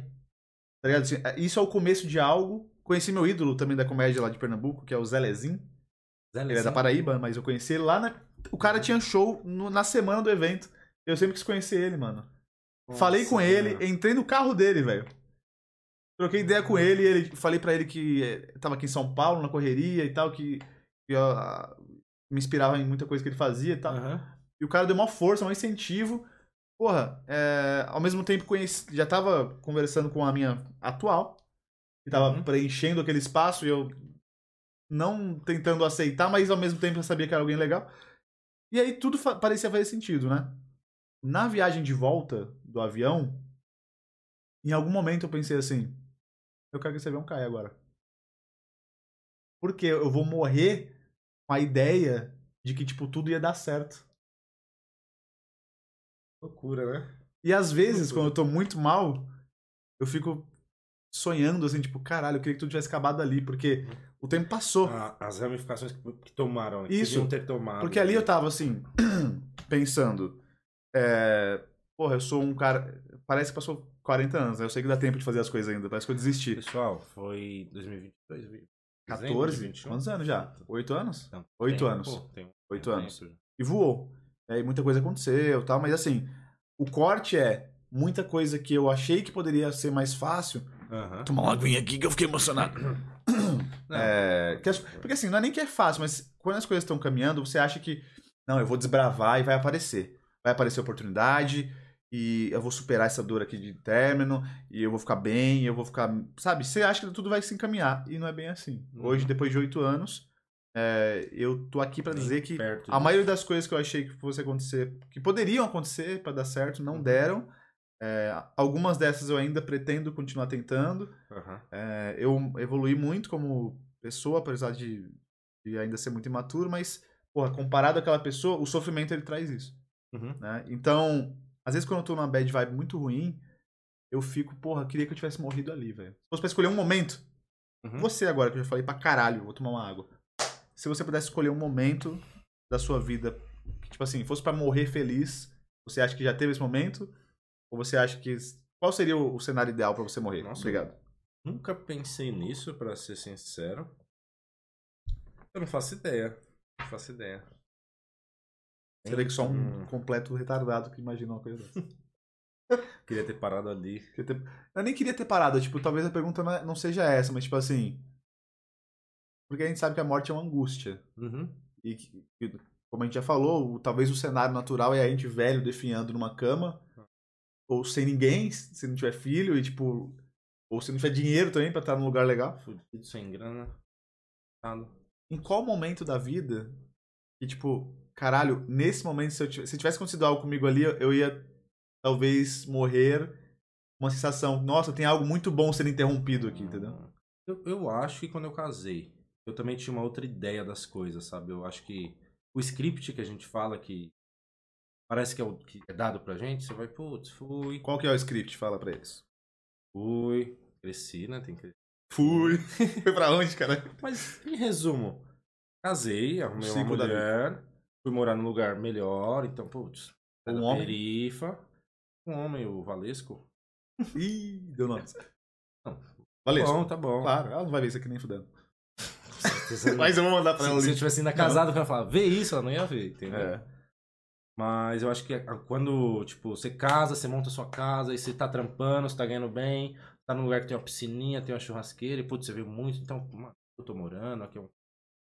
Tá ligado? Assim, é- isso é o começo de algo. Conheci meu ídolo também da comédia lá de Pernambuco, que é o Zé Lezin. Zé Ele é da Paraíba, mas eu conheci ele lá na. O cara tinha show no- na semana do evento. Eu sempre quis conhecer ele, mano. Falei com ele, entrei no carro dele, velho. Troquei ideia com ele, ele falei pra ele que eh, tava aqui em São Paulo, na correria e tal, que, que, ah, me inspirava em muita coisa que ele fazia e tal. E o cara deu uma força, um incentivo. Porra, é, ao mesmo tempo conheci, já tava conversando com a minha atual, que tava Uhum. preenchendo aquele espaço e eu não tentando aceitar, mas ao mesmo tempo eu sabia que era alguém legal. E aí tudo fa- parecia fazer sentido, né? Na viagem de volta do avião, em algum momento eu pensei assim: eu quero que esse avião caia agora. Porque eu vou morrer com a ideia de que, tipo, tudo ia dar certo. Loucura, né? E às vezes, Loucura. quando eu tô muito mal, eu fico sonhando assim, tipo, caralho, eu queria que tudo tivesse acabado ali, porque o tempo passou. A- As ramificações que, que tomaram, que Isso. ter tomado. Porque ali eu tava assim, <clears throat> pensando, é, porra, eu sou um cara, parece que passou 40 anos, né? Eu sei que dá tempo de fazer as coisas ainda, parece que eu desisti. Pessoal, foi 2022, dezembro de 14? 21? Quantos anos já? 8 anos? Oito tem, anos. pô, tem Oito anos. E voou. E aí muita coisa aconteceu e tal, mas assim, o corte é muita coisa que eu achei que poderia ser mais fácil. Aham. Tomar uma aguinha aqui que eu fiquei emocionado. <clears throat> É, as- porque assim, não é nem que é fácil, mas quando as coisas estão caminhando, você acha que, não, eu vou desbravar e vai aparecer. Vai aparecer oportunidade e eu vou superar essa dor aqui de término e eu vou ficar bem, eu vou ficar. Sabe? Você acha que tudo vai se encaminhar e não é bem assim. Uhum. Hoje, depois de oito anos, é, eu tô aqui pra bem dizer que a disso. maioria das coisas que eu achei que fosse acontecer, que poderiam acontecer pra dar certo, não Uhum. deram. É, algumas dessas eu ainda pretendo continuar tentando. Aham. É, eu evolui muito como pessoa, apesar de, de ainda ser muito imaturo, mas, porra, comparado àquela pessoa, o sofrimento ele traz isso, Uhum. né? Então, às vezes quando eu tô numa bad vibe muito ruim, eu fico, porra, queria que eu tivesse morrido ali, velho. Se fosse pra escolher um momento, Uhum. Você agora, que eu já falei pra caralho, vou tomar uma água. Se você pudesse escolher um momento da sua vida, que, tipo assim, fosse pra morrer feliz, você acha que já teve esse momento? Ou você acha que. Qual seria o, cenário ideal pra você morrer? Nossa. Obrigado. Nunca pensei nisso, pra ser sincero. Eu não faço ideia. Não faço ideia. Seria que só um Hum, completo retardado que imagina uma coisa dessa. <laughs> Queria ter parado ali. Eu nem queria ter parado, tipo, talvez a pergunta não é- não seja essa, mas tipo assim. Porque a gente sabe que a morte é uma angústia. Uhum. E, como a gente já falou, talvez o cenário natural é a gente velho definhando numa cama, ou sem ninguém, se não tiver filho, e tipo. Ou se não tiver dinheiro também pra estar num lugar legal. Fudido, sem grana. Nada. Em qual momento da vida que, tipo, caralho, nesse momento, se, eu tivesse, se tivesse acontecido algo comigo ali, eu- ia talvez morrer uma sensação, nossa, tem algo muito bom sendo interrompido aqui, entendeu? Eu, eu acho que quando eu casei, eu também tinha uma outra ideia das coisas, sabe? Eu acho que o script que a gente fala que parece que é o que é dado pra gente, você vai, putz, fui, Qual que é o script? Fala pra eles. fui, cresci, né? Tem que Fui. <laughs> Foi pra onde, cara? Mas, em resumo, casei, arrumei uma ciclo da mulher, fui morar num lugar melhor, então, putz, Um homem? perifa, um homem, o Valesco. Ih, deu nome. Não. Valeu. Bom, tá bom. Claro, ela não vai ver isso aqui nem fudendo. Se, <laughs> Mas eu vou mandar pra se, ela o se eu tivesse ainda casado, eu ia falar, vê isso, ela não ia ver, entendeu? É. Mas eu acho que a- quando, tipo, você casa, você monta a sua casa, e você tá trampando, você tá ganhando bem, tá num lugar que tem uma piscininha, tem uma churrasqueira, e putz, você vê muito, então, mano, eu tô morando, aqui é um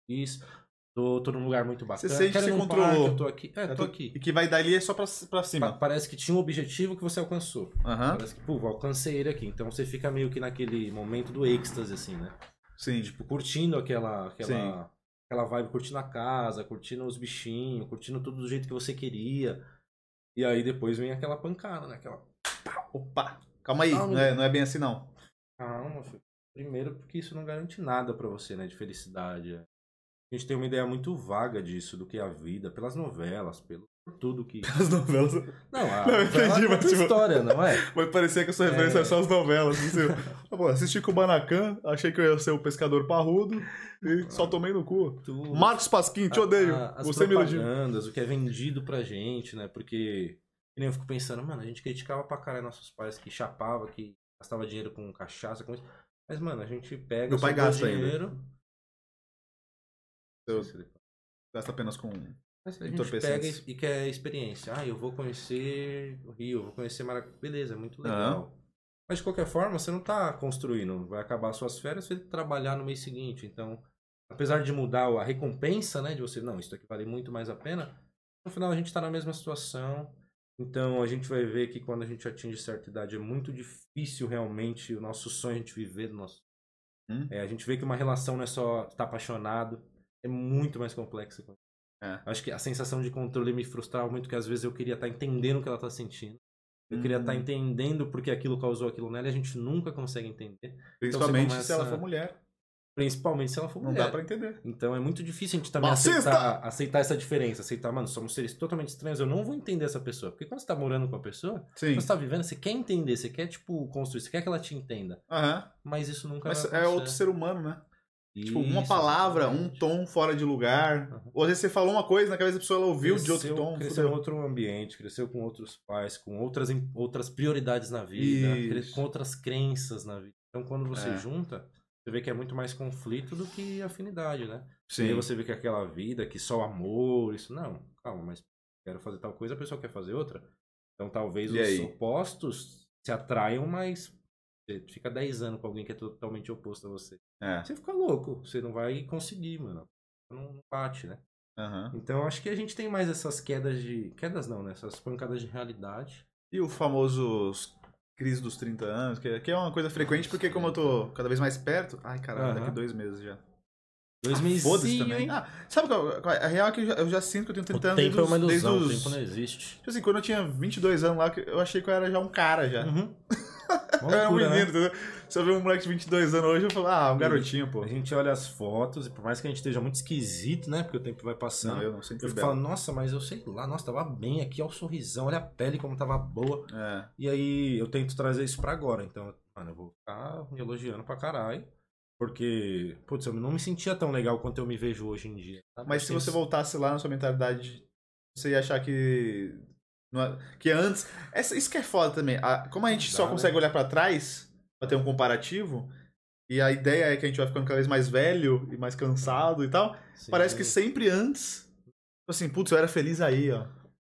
isso, tô, tô num lugar muito bacana. sente você num controlou. parque, eu tô aqui. É, Eu tô tô- aqui. E que vai dali é só pra, pra Pa- cima. Parece que tinha um objetivo que você alcançou. Aham. Parece que, pô, alcancei ele aqui. Então você fica meio que naquele momento do êxtase, assim, né? Sim. Tipo, curtindo aquela, Sim. Aquela, vibe, curtindo a casa, curtindo os bichinhos, curtindo tudo do jeito que você queria. E aí depois vem aquela pancada, né? Aquela Opa. Calma aí, Calma, não é, não é bem assim não. calma, filho. Primeiro porque isso não garante nada pra você, né? De felicidade. é. A gente tem uma ideia muito vaga disso, do que é a vida, pelas novelas, pelo tudo que... <laughs> As novelas. Não, a Não, eu entendi, mas, tipo- história, não é? <laughs> Vai parecer que a sua referência é, só as novelas. Assim. Ah, <laughs> pô, assisti Kubanacan, achei que eu ia ser o pescador parrudo e só tomei no cu. Tu- Marcos Pasquim, te odeio. a- as Você propagandas, o que é vendido pra gente, né? Porque que nem eu fico pensando, mano, a gente criticava pra caralho nossos pais que chapava, que gastava dinheiro com cachaça, com isso. Mas, mano, a gente pega Meu pai gasta ainda. dinheiro. Eu- se ele- Gasta apenas com. Mas a gente pega e quer experiência. Ah, eu vou conhecer o Rio, eu vou conhecer Maracaju. Beleza, muito legal. Mas de qualquer forma, você não tá construindo. Vai acabar suas férias, você tem que trabalhar no mês seguinte. Então, apesar de mudar a recompensa, né? De você, não, isso aqui vale muito mais a pena. No final, a gente tá na mesma situação. Então, a gente vai ver que quando a gente atinge certa idade, é muito difícil realmente o nosso sonho a gente viver do nosso. Hum? É, a gente vê que uma relação não é só estar apaixonado. É muito mais complexa. É. Acho que a sensação de controle me frustrava muito, que às vezes eu queria estar entendendo o que ela tá sentindo. Eu queria Hum. estar entendendo porque aquilo causou aquilo nela e a gente nunca consegue entender. Principalmente começa- se ela for mulher. Principalmente se ela for Não mulher. dá pra entender. Então é muito difícil a gente também aceitar, aceitar essa diferença. Aceitar, mano, somos seres totalmente estranhos, eu não vou entender essa pessoa. Porque quando você tá morando com a pessoa, Sim. quando você tá vivendo, você quer entender, você quer, tipo, construir, você quer que ela te entenda. Aham. Mas isso nunca Mas é outro ser humano, né? Tipo, uma Isso, palavra, um exatamente. tom fora de lugar. Aham. Ou às vezes você falou uma coisa, na cabeça da pessoa ela ouviu de outro Cresceu- tom. Cresceu fudeu. em outro ambiente, cresceu com outros pais, com outras, outras prioridades na vida, Isso. com outras crenças na vida. Então, quando você É. junta, você vê que é muito mais conflito do que afinidade, né? E Sim. aí você vê que aquela vida, que só amor, isso. Não, calma, mas quero fazer tal coisa, a pessoa quer fazer outra. Então, talvez E os aí? opostos se atraiam, mas você fica 10 anos com alguém que é totalmente oposto a você. É. Você fica louco, você não vai conseguir, mano. Não, não bate, né? Aham. Então acho que a gente tem mais essas quedas de. Quedas não, né? Essas pancadas de realidade. E o famoso crise dos 30 anos, que, que é uma coisa frequente, porque como eu tô cada vez mais perto. Ai, caralho, daqui Aham. dois meses já. Dois Ah, meses. Foda-se também. Ah, sabe qual, qual- a real é que eu já, eu já sinto que eu tenho o 30 anos tempo desde é os, uma desde ilusão, o os- tempo não existe. Tipo assim, quando eu tinha 22 anos lá, eu achei que eu era já um cara já. Uhum. <laughs> Era um né? menino, entendeu? Se eu ver um moleque de 22 anos hoje, eu falo, ah, um garotinho, pô. A gente olha as fotos e por mais que a gente esteja muito esquisito, né? Porque o tempo vai passando. Não, eu não, sempre eu falando, nossa, mas eu sei lá, nossa, tava bem aqui, olha o sorrisão, olha a pele como tava boa. É. E aí eu tento trazer isso pra agora. Então, mano, eu vou ficar me elogiando pra caralho. Porque, putz, eu não me sentia tão legal quanto eu me vejo hoje em dia. Mas se você voltasse lá na sua mentalidade, você ia achar que. É- Que antes. Essa, isso que é foda também. A- como a gente Dá, só né? consegue olhar pra trás pra ter um comparativo, e a ideia é que a gente vai ficando cada vez mais velho e mais cansado e tal, Sim, parece que sempre antes. tipo Assim, putz, eu era feliz aí, ó.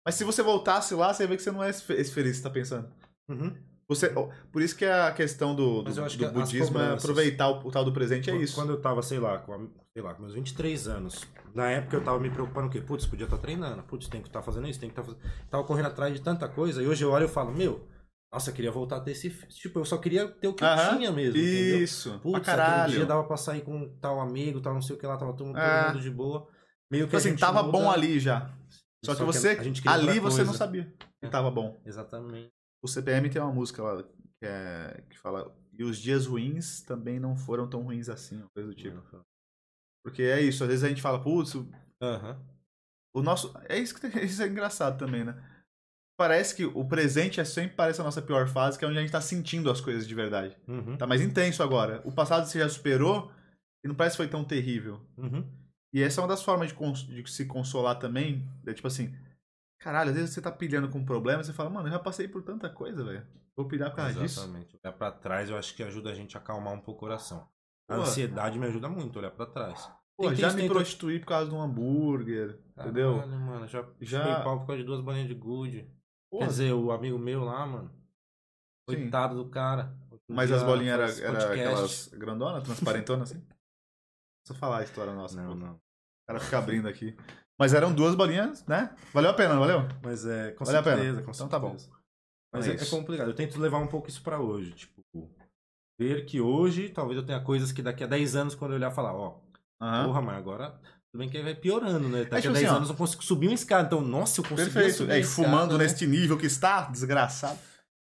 Mas se você voltasse lá, você ver que você não é esse fe- esse feliz você tá pensando. Uhum. Você, por isso que a questão do, do, do budismo é aproveitar o, o tal do presente, é isso. Quando eu tava, sei lá, com, a- sei lá, com meus 23 anos, na época eu tava me preocupando o quê? Putz, podia estar treinando, putz, tem que estar fazendo isso, tem que estar fazendo. Tava correndo atrás de tanta coisa, e hoje eu olho e falo, meu, nossa, eu queria voltar a ter esse. Tipo, eu só queria ter o que Aham. eu tinha mesmo. entendeu? Isso, pra Putz, aquele caralho. dia dava pra sair com tal amigo, tal não sei o que lá, tava todo, todo É. mundo de boa. Meio que Tipo a assim, gente tava muda- bom ali já. Só, que você, a gente queria ali outra você não coisa. sabia que É. tava bom. Exatamente. O CPM tem uma música lá que, é, que fala e os dias ruins também não foram tão ruins assim, uma coisa do tipo. Porque é isso, às vezes a gente fala, putz, o- Aham. o nosso... É isso que tem- <laughs> isso é engraçado também, né? Parece que o presente é sempre parece a nossa pior fase, que é onde a gente tá sentindo as coisas de verdade. Uhum. Tá mais intenso agora. O passado você já superou e não parece que foi tão terrível. Uhum. E essa é uma das formas de, de se consolar também. É tipo assim, caralho, às vezes você tá pilhando com um problema e você fala, mano, eu já passei por tanta coisa, velho. Vou pilhar por causa disso. Exatamente. Olhar pra trás eu acho que ajuda a gente a acalmar um pouco o coração. A Pô. ansiedade me ajuda muito, olhar pra trás. Pô, Tem- já tem- me tem- prostituí por causa de um hambúrguer, entendeu? Caralho, mano, já, Já- já... pau por causa de duas bolinhas de. Pô, Quer dizer, o amigo meu lá, mano. Coitado do cara. Mas as bolinhas eram era aquelas grandonas, transparentonas, assim? <laughs> Só falar a história nossa. Não, pô. não. O cara fica abrindo aqui. Mas eram duas bolinhas, né? Valeu a pena, não valeu? Mas é, com Vale a pena. certeza, com Então tá bom. certeza. Mas É é, é complicado. Eu tento levar um pouco isso pra hoje. Tipo, ver que hoje talvez eu tenha coisas que daqui a 10 anos, quando eu olhar, falar, ó, Aham. porra, mas agora tudo bem que aí vai piorando, né? Daqui tipo a 10 assim, ó. anos eu consigo subir uma escada. Então, nossa, eu consegui Perfeito. subir É, fumando né? neste nível que está, desgraçado.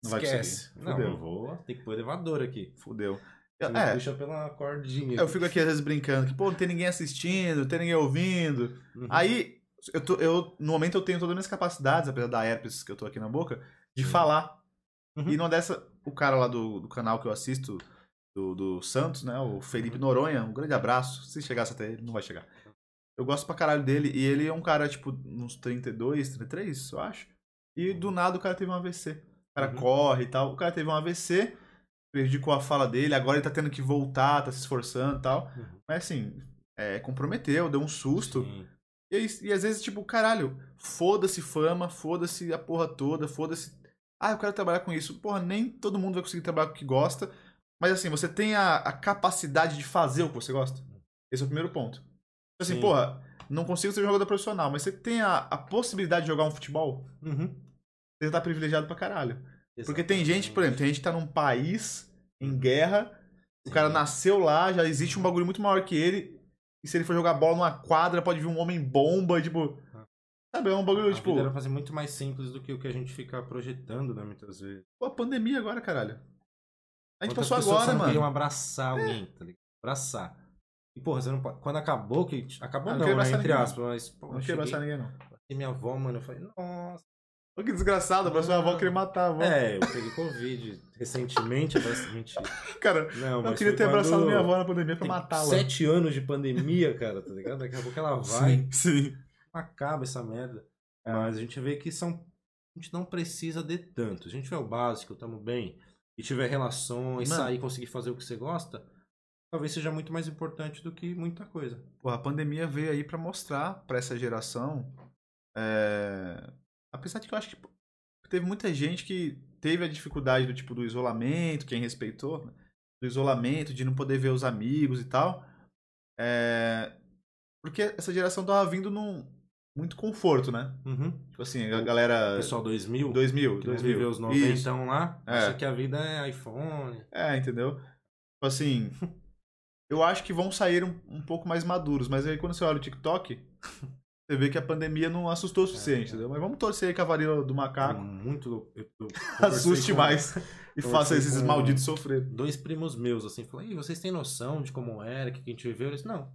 Não vai Esquece. conseguir. Não, Fudeu. eu vou ter que pôr elevador aqui. Fudeu. É, puxa pela cordinha. eu fico aqui às vezes brincando que, pô, não tem ninguém assistindo, não tem ninguém ouvindo. Uhum. Aí, eu, tô, eu no momento eu tenho todas as minhas capacidades, apesar da herpes que eu tô aqui na boca, de Sim. falar. Uhum. E numa dessa, o cara lá do, do canal que eu assisto, do, do Santos, né, o Felipe Noronha, um grande abraço. Se chegasse até ele, não vai chegar. Eu gosto pra caralho dele, e ele é um cara, tipo, uns 32, 33, eu acho. E do nada o cara teve um AVC. O cara Uhum. corre e tal. O cara teve um AVC, prejudicou a fala dele, agora ele tá tendo que voltar, tá se esforçando e tal. Uhum. Mas assim, é, comprometeu, deu um susto. Sim. E, e às vezes, tipo, caralho, foda-se fama, foda-se a porra toda, foda-se. Ah, eu quero trabalhar com isso. Porra, nem todo mundo vai conseguir trabalhar com o que gosta. Mas assim, você tem a, a capacidade de fazer o que você gosta. Esse é o primeiro ponto. Assim, Sim. porra, não consigo ser jogador profissional, mas você tem a, a possibilidade de jogar um futebol, Uhum. você tá privilegiado pra caralho. Porque tem gente, por exemplo, tem gente que tá num país em guerra, o cara nasceu lá, já existe um bagulho muito maior que ele, e se ele for jogar bola numa quadra, pode vir um homem bomba, tipo. Sabe, é um bagulho, A tipo. vida era fazer muito mais simples do que o que a gente fica projetando, né, muitas vezes. Pô, a pandemia agora, caralho. A gente Quantas passou agora, não queriam mano. abraçar alguém, tá ligado? Abraçar. E, porra, você não pode... Quando acabou, que... Acabou Ah, não não, né? Entre aspas, mas, pô, Não queria abraçar ninguém, não. E minha avó, mano, eu falei, nossa. Olha que desgraçado, a sua avó queria matar a avó. É, eu peguei Covid recentemente, parece mentira. <laughs> Cara, Não, eu queria ter abraçado minha avó na pandemia pra matá-la. Sete anos de pandemia, cara, tá ligado? Daqui a pouco ela <laughs> vai, Sim, sim. Acaba essa merda. É. Mas a gente vê que são. A gente não precisa de tanto. Se a gente tiver o básico, tamo bem, e tiver relações, Mano. sair e conseguir fazer o que você gosta, talvez seja muito mais importante do que muita coisa. A pandemia veio aí pra mostrar pra essa geração. é, Apesar de que eu acho que teve muita gente que teve a dificuldade do tipo do isolamento, quem respeitou, né? do isolamento, de não poder ver os amigos e tal. É, Porque essa geração tava vindo num muito conforto, né? Uhum. Tipo assim, a galera. Pessoal 2000, 2000, que não 2000. viveu os 90 Isso. lá, É. acha que a vida é iPhone. É, entendeu? Tipo assim, <laughs> eu acho que vão sair um, um pouco mais maduros, mas aí quando você olha o TikTok, <laughs> você vê que a pandemia não assustou o suficiente, É, é. entendeu? Mas vamos torcer aí que a varíola do É macaco muito louco. Eu- eu- <laughs> assuste com mais e faça esses malditos sofrer. Dois primos meus, assim, falaram, "Ih, vocês têm noção de como era, o que a gente viveu? Eu disse, não.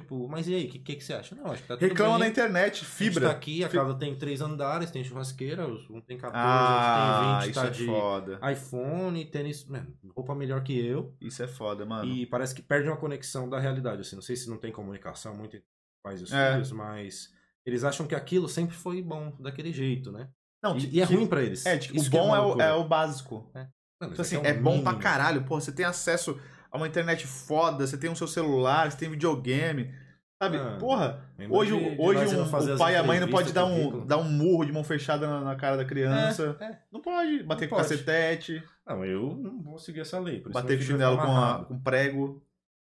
Tipo, mas e aí, o que, que, que você acha? Não, acho que tá tudo Reclama bem. na internet, A fibra. tá aqui, a casa tem três andares, tem churrasqueira, um tem 14, Ah, outro tem 20, isso tá é de foda. iPhone, tênis, roupa melhor que eu. Isso é foda, mano. E parece que perde uma conexão da realidade, assim. Não sei se não tem comunicação muito entre os pais e os É. filhos, mas eles acham que aquilo sempre foi bom daquele jeito, né? Não, E, que- e é ruim pra eles. É, tipo, o que bom uma é, o, é o básico. Mano, Tipo isso assim, é, o bom pra mínimo. caralho. Pô, você tem acesso a uma internet foda, você tem o seu celular, você tem videogame. Sabe? Ah, Porra, hoje, de- de hoje indo um- o pai e a mãe não pode dar um, dar um murro de mão fechada na, na cara da criança. É, é. Não pode. Bater Não com pode. cacetete, Não, eu não vou seguir essa lei. bater com chinelo com, a- com prego.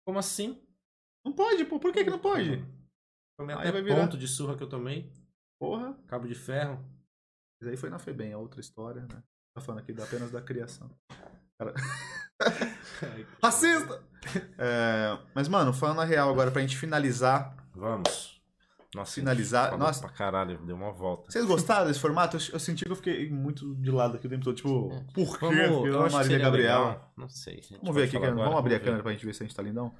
Como assim? Não pode, pô. Por que, que não pode? Tomei até vai virar- ponto de surra que eu tomei. Porra. Cabo de ferro. Mas aí foi na FEBEM, é outra história, né? Tá falando aqui apenas da criação. Cara... Racista! É, mas, mano, falando a real agora, pra gente finalizar. Vamos. Nossa, Finalizar- nossa. Pra caralho, deu uma volta. Vocês gostaram desse formato? Eu, eu senti que eu fiquei muito de lado aqui o tempo todo. Tipo, por quê? Vamos, eu a acho Marília Gabriel. legal. Não sei. a Vamos ver aqui, agora, vamos abrir a ver. câmera pra gente ver se a gente tá lindão.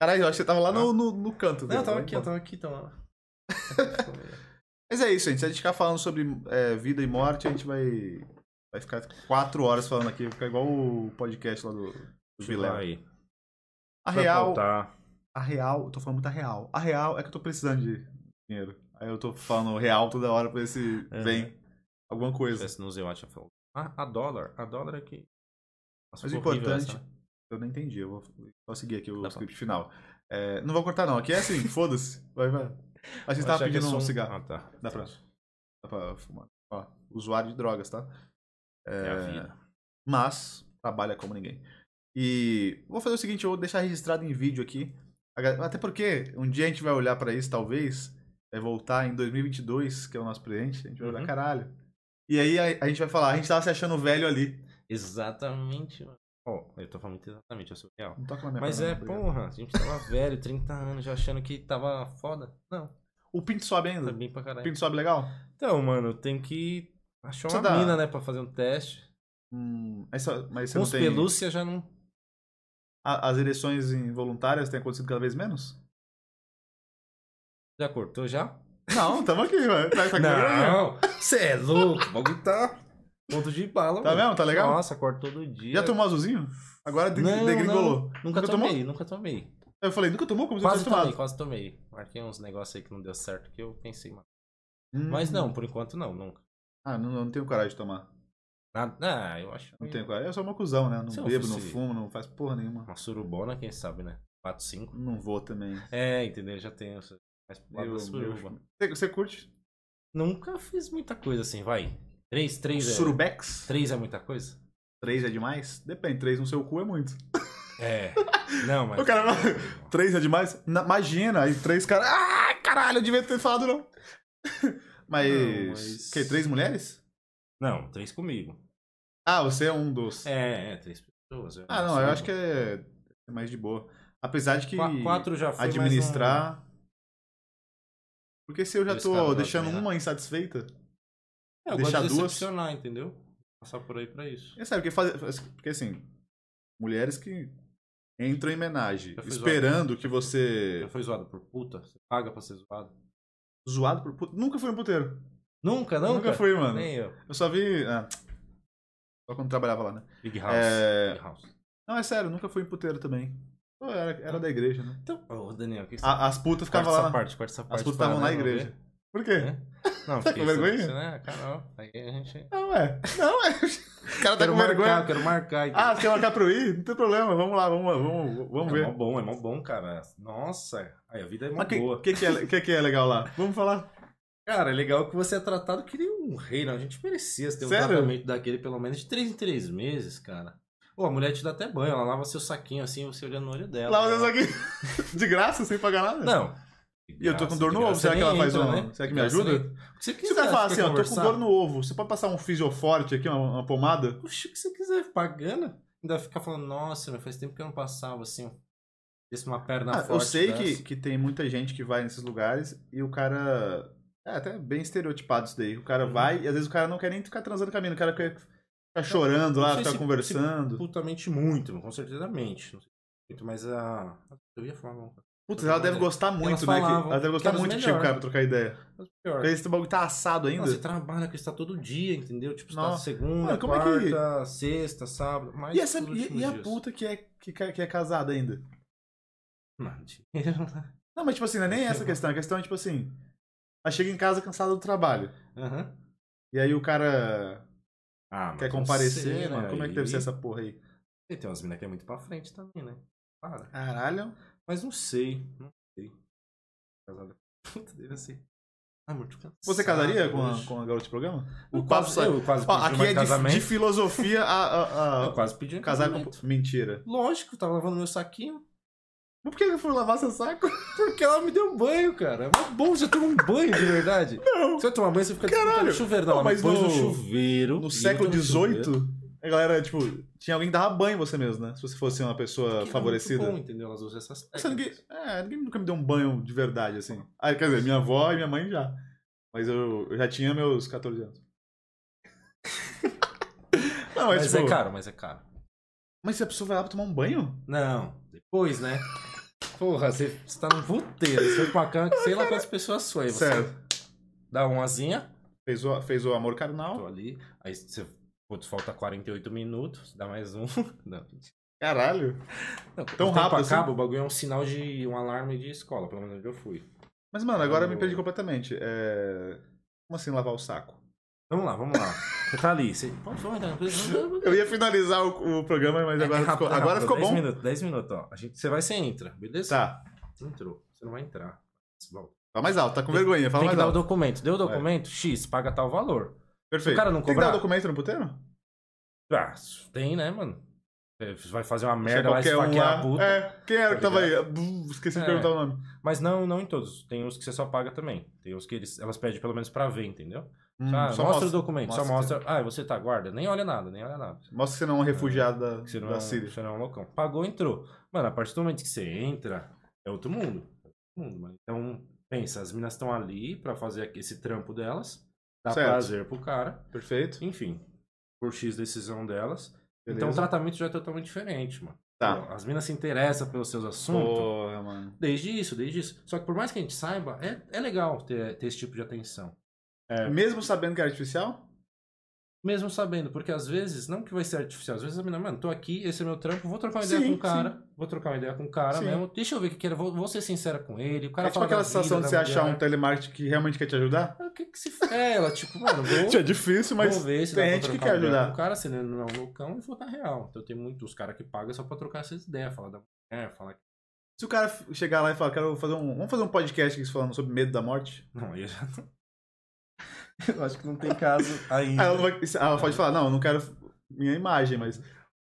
Caralho, eu acho que você tava lá no, no, no canto. Não, dele. eu tava aqui, eu tava aqui, tava. <laughs> Mas é isso, gente. Se a gente ficar falando sobre é, vida e morte, a gente vai, vai ficar quatro horas falando aqui. Vai ficar igual o podcast lá do, do Vilela. aí. A Vai real, faltar. a real, eu tô falando muito a real. A real é que eu tô precisando de dinheiro. Aí eu tô falando real toda hora pra ver se Uhum. vem alguma Se coisa. Zé Watch, eu falo. Ah, a dólar. A dólar é que. Nossa, Mas o importante. essa? Eu não entendi, eu vou só seguir aqui o Tá bom. script final. É, não vou cortar, não. Aqui é assim, foda-se. Vai, vai. A gente tava que pedindo é só um cigarro. Ah, tá. Dá pra, dá pra fumar. Ó, usuário de drogas, tá? É a vida. mas trabalha como ninguém. E vou fazer o seguinte, eu vou deixar registrado em vídeo aqui. Até porque um dia a gente vai olhar pra isso, talvez, vai voltar em 2022, que é o nosso presente, a gente vai olhar, Uhum. caralho. E aí a, a gente vai falar, a gente tava se achando velho ali. Exatamente, mano. Ó, eu tô falando exatamente, eu sou real. Não toca na minha Mas é, obrigado. porra, a gente tava <laughs> velho, 30 anos, já achando que tava foda. Não, O pinto sobe ainda? tá bem pra O caralho. pinto sobe legal? Então, mano, tem que Precisa uma mina, né, pra fazer um teste. Hum, mas, só- mas você Com não tem... pelúcia já não. A- As ereções involuntárias têm acontecido cada vez menos? Já cortou já? Não, tamo aqui, velho. Tá, tá Não, você é louco, o bagulho tá. Ponto de bala, Tá mesmo? Tá legal? Nossa, corta todo dia. Já tomou azulzinho? Agora de- Não, degringolou. não, nunca Nunca tomei, tomou? nunca tomei. Eu falei, nunca tomou? Como você Quase tinha tomado? tomei, quase tomei. Marquei uns negócios aí que não deu certo que eu pensei, mano. Hum. Mas não, por enquanto não, nunca. Ah, não, não tenho coragem de tomar. Nada, ah, eu acho. Não tenho coragem. Eu sou uma cuzão, né? Não Se eu bebo, não fumo, não faz porra nenhuma. Uma surubona, quem sabe, né? 4, 5. Não vou também. É, entendeu? Já tenho. lado Eu- suruba. eu- Você, curte? Nunca fiz muita coisa assim, vai. 3, 3 é. Surubex? 3 é muita coisa? Três é demais? Depende, três no seu cu é muito. É. Não, <laughs> mas. O cara Três é demais? Na- imagina, aí três caras. Ah, caralho, eu devia ter falado não. <laughs> mas. Não, mas- Que, três mulheres? Não, 3 comigo. Ah, você é um dos. É, é, 3 pessoas. Ah, não, eu acho que é é mais de boa. Apesar de que 4 já foi. administrar. Porque se eu já Dois tô deixando né? uma insatisfeita. É, eu deixar gosto de duas. entendeu? Passar por aí pra isso. É sério, porque, faz, porque assim. Mulheres que entram em homenagem, esperando que você. Já foi zoado por puta? Você paga pra ser zoado? Zoado por puta. Nunca fui um puteiro. Nunca, nunca? Nunca fui, mano. Nem eu. Eu só vi. Ah, só quando trabalhava lá, né? Big House. É- Big House. Não, é sério, nunca fui em puteiro também. Pô, era, era da igreja, né? Então, ô Daniel, o que você A- as putas ficavam lá. parte, essa parte. As putas estavam na não igreja. Por quê? É? <laughs> Não, Tá com vergonha? isso, né? Cara, não. Aí a gente... Não, é. Não, é. O cara tá quero com marcar, vergonha. quero marcar. Ah, você quer marcar pro ir? Não tem problema, vamos lá, vamos, vamos, vamos é ver. mó bom, é mó bom, cara. Nossa, aí a vida é mó Mas o que, boa. que, é, que, que é legal lá? Vamos falar. Cara, é legal que você é tratado que nem um rei, né? A gente merecia ter um Sério? tratamento daquele pelo menos de 3 em 3 meses, cara. Pô, a mulher te dá até banho, ela lava seu saquinho assim, você olhando no olho dela. Lá Ela- vocês aqui de graça, sem pagar nada. Não. E eu tô com dor no ovo, será que ela faz entra, um- né? será que me ajuda? nem. Se você Se quiser, você falar assim, ó, tô com dor no ovo, você pode passar um fisioforte aqui, uma, uma pomada? Oxe, o que você quiser, pagando. Ainda fica falando, nossa, meu, faz tempo que eu não passava assim. Desse uma perna Ah, forte. eu sei que, dessa. que tem muita gente que vai nesses lugares e o cara. É até bem estereotipado isso daí. O cara Uhum. vai e às vezes o cara não quer nem ficar transando mina, o cara quer ficar chorando lá, ficar se- conversando. Putamente muito, com certeza mente. Não sei muito, mas a. Eu ia falar, não. Putz, ela deve gostar muito, né? que- falavam ela deve que gostar muito de chegar o melhor. cara pra trocar ideia. Porque esse bagulho tá assado ainda. Não, você trabalha com isso tá todo dia, entendeu? Tipo, você tá segunda, Mano, como é que- quarta, sexta, sábado, mais E, essa, e, e a puta que é, que, que é casada ainda? Mano? Não, mas tipo assim, não é nem essa a questão. A questão é tipo assim. Ela chega em casa cansada do trabalho. Aham. E aí o cara Ah, mas quer comparecer, sei, mano. né? Como é que deve ser essa porra aí? E tem umas minas que é muito pra frente também, né? Para. Caralho. Mas não sei. Não sei. Casada. <laughs> Puta, deve ser. Ah, amor, tô cansado Você casaria com a, com a garota de programa? Eu O quase, papo sai- eu quase Ó, pedi aqui uma é de, casamento. de filosofia a, a, a- <laughs> Eu quase pedi um casar com. casamento. Mentira. Lógico, tava lavando meu saquinho. Mas por que eu fui lavar seu saco? <laughs> Porque ela me deu banho, cara. É mó bom você tomar um banho de verdade. Não. Você vai tomar banho, você fica Caralho. disputando chuveiro. Não, mas me pôs no, no- chuveiro. No século eu no. XVIII, a galera, tipo, tinha alguém que dava banho em você mesmo, né? Se você fosse uma pessoa Que é muito favorecida. bom, entendeu? Elas usam essas técnicas. é, ninguém nunca me deu um banho de verdade, assim. Ah, quer dizer, minha avó e minha mãe já. Mas eu, eu já tinha meus 14 anos. <laughs> Não, mas, Mas tipo, é caro, mas é caro. Mas se a pessoa vai lá pra tomar um banho? Não, depois, né? Porra, você, você tá num puteiro, você foi pra uma cama que sei lá quantas pessoas. Você Certo. dá uma asinha, Fez o, fez o amor tô carnal. ali, aí você. Putz, falta 48 minutos, dá mais um. <laughs> Não, Caralho. Não, Tão rápido assim? acaba, o bagulho é um sinal de um alarme de escola, pelo menos onde eu fui. Mas, mano, agora eu me perdi completamente. É... Como assim lavar o saco? Vamos lá, vamos lá. Você tá ali. Você... Pode falar. Eu ia finalizar o, o programa, mas agora, É rápido, ficou, é agora rápido, ficou 10 bom. Minutos, 10 minutos, ó. A gente, você vai, você entra, beleza? Tá. Entrou. Você não vai entrar. Fala mais alto, tá com vergonha. Fala Tem que mais dar o alto. documento. Deu o documento? X, paga tal valor. Perfeito. o cara não Tem que dar cobrar? documento no puteiro? Ah, tem, né, mano? É, vai fazer uma merda, vai um esfaquear lá. a puta. É, quem era Tá que tava aí? Esqueci de É. perguntar o nome. Mas não, não em todos. Tem uns que você só paga também. Tem uns que eles, elas pedem pelo menos pra ver, entendeu? Hum, ah, só mostra, o documento, só mostra. mostra. Ah, você tá guarda? Nem olha nada, nem olha nada. Mostra que você não é um refugiado da, Que Você não, da é, um- Síria. você não é um loucão. Pagou, entrou. Mano, a partir do momento que você entra, é outro mundo. É outro mundo, mano. Então, pensa, as minas estão ali pra fazer esse trampo delas. Dá Certo. prazer pro cara. Perfeito. Enfim, por X decisão delas. Beleza. Então o tratamento já é totalmente diferente, mano. Tá. As minas se interessam pelos seus assuntos. Porra, mano. Desde isso, desde isso. Só que por mais que a gente saiba, é, é legal ter, ter esse tipo de atenção. É. Mesmo sabendo que é artificial? Mesmo sabendo, porque às vezes, não que vai ser artificial, às vezes a menina, mano, tô aqui, esse é meu trampo, vou trocar uma ideia Sim, com o cara. Vou trocar uma ideia com o cara Sim. mesmo. Deixa eu ver o que que era, vou, vou ser sincera com ele. O cara é tipo aquela sensação de você da achar um mulher. telemarketing que realmente quer te ajudar? O que que se É, ela, tipo, mano, vou. <laughs> É difícil, mas vou ver se tem gente que quer ajudar. O cara, se ele não é um loucão, ele falou tá real. Então tem muitos caras que pagam só pra trocar essas ideias, falar da mulher, falar que. Se o cara chegar lá e falar, quero fazer um. Vamos fazer um podcast aqui falando sobre medo da morte? Não, eu já não. Eu acho que não tem caso ainda. <laughs> Aí ela, vai- ela pode falar, não, eu não quero minha imagem, mas.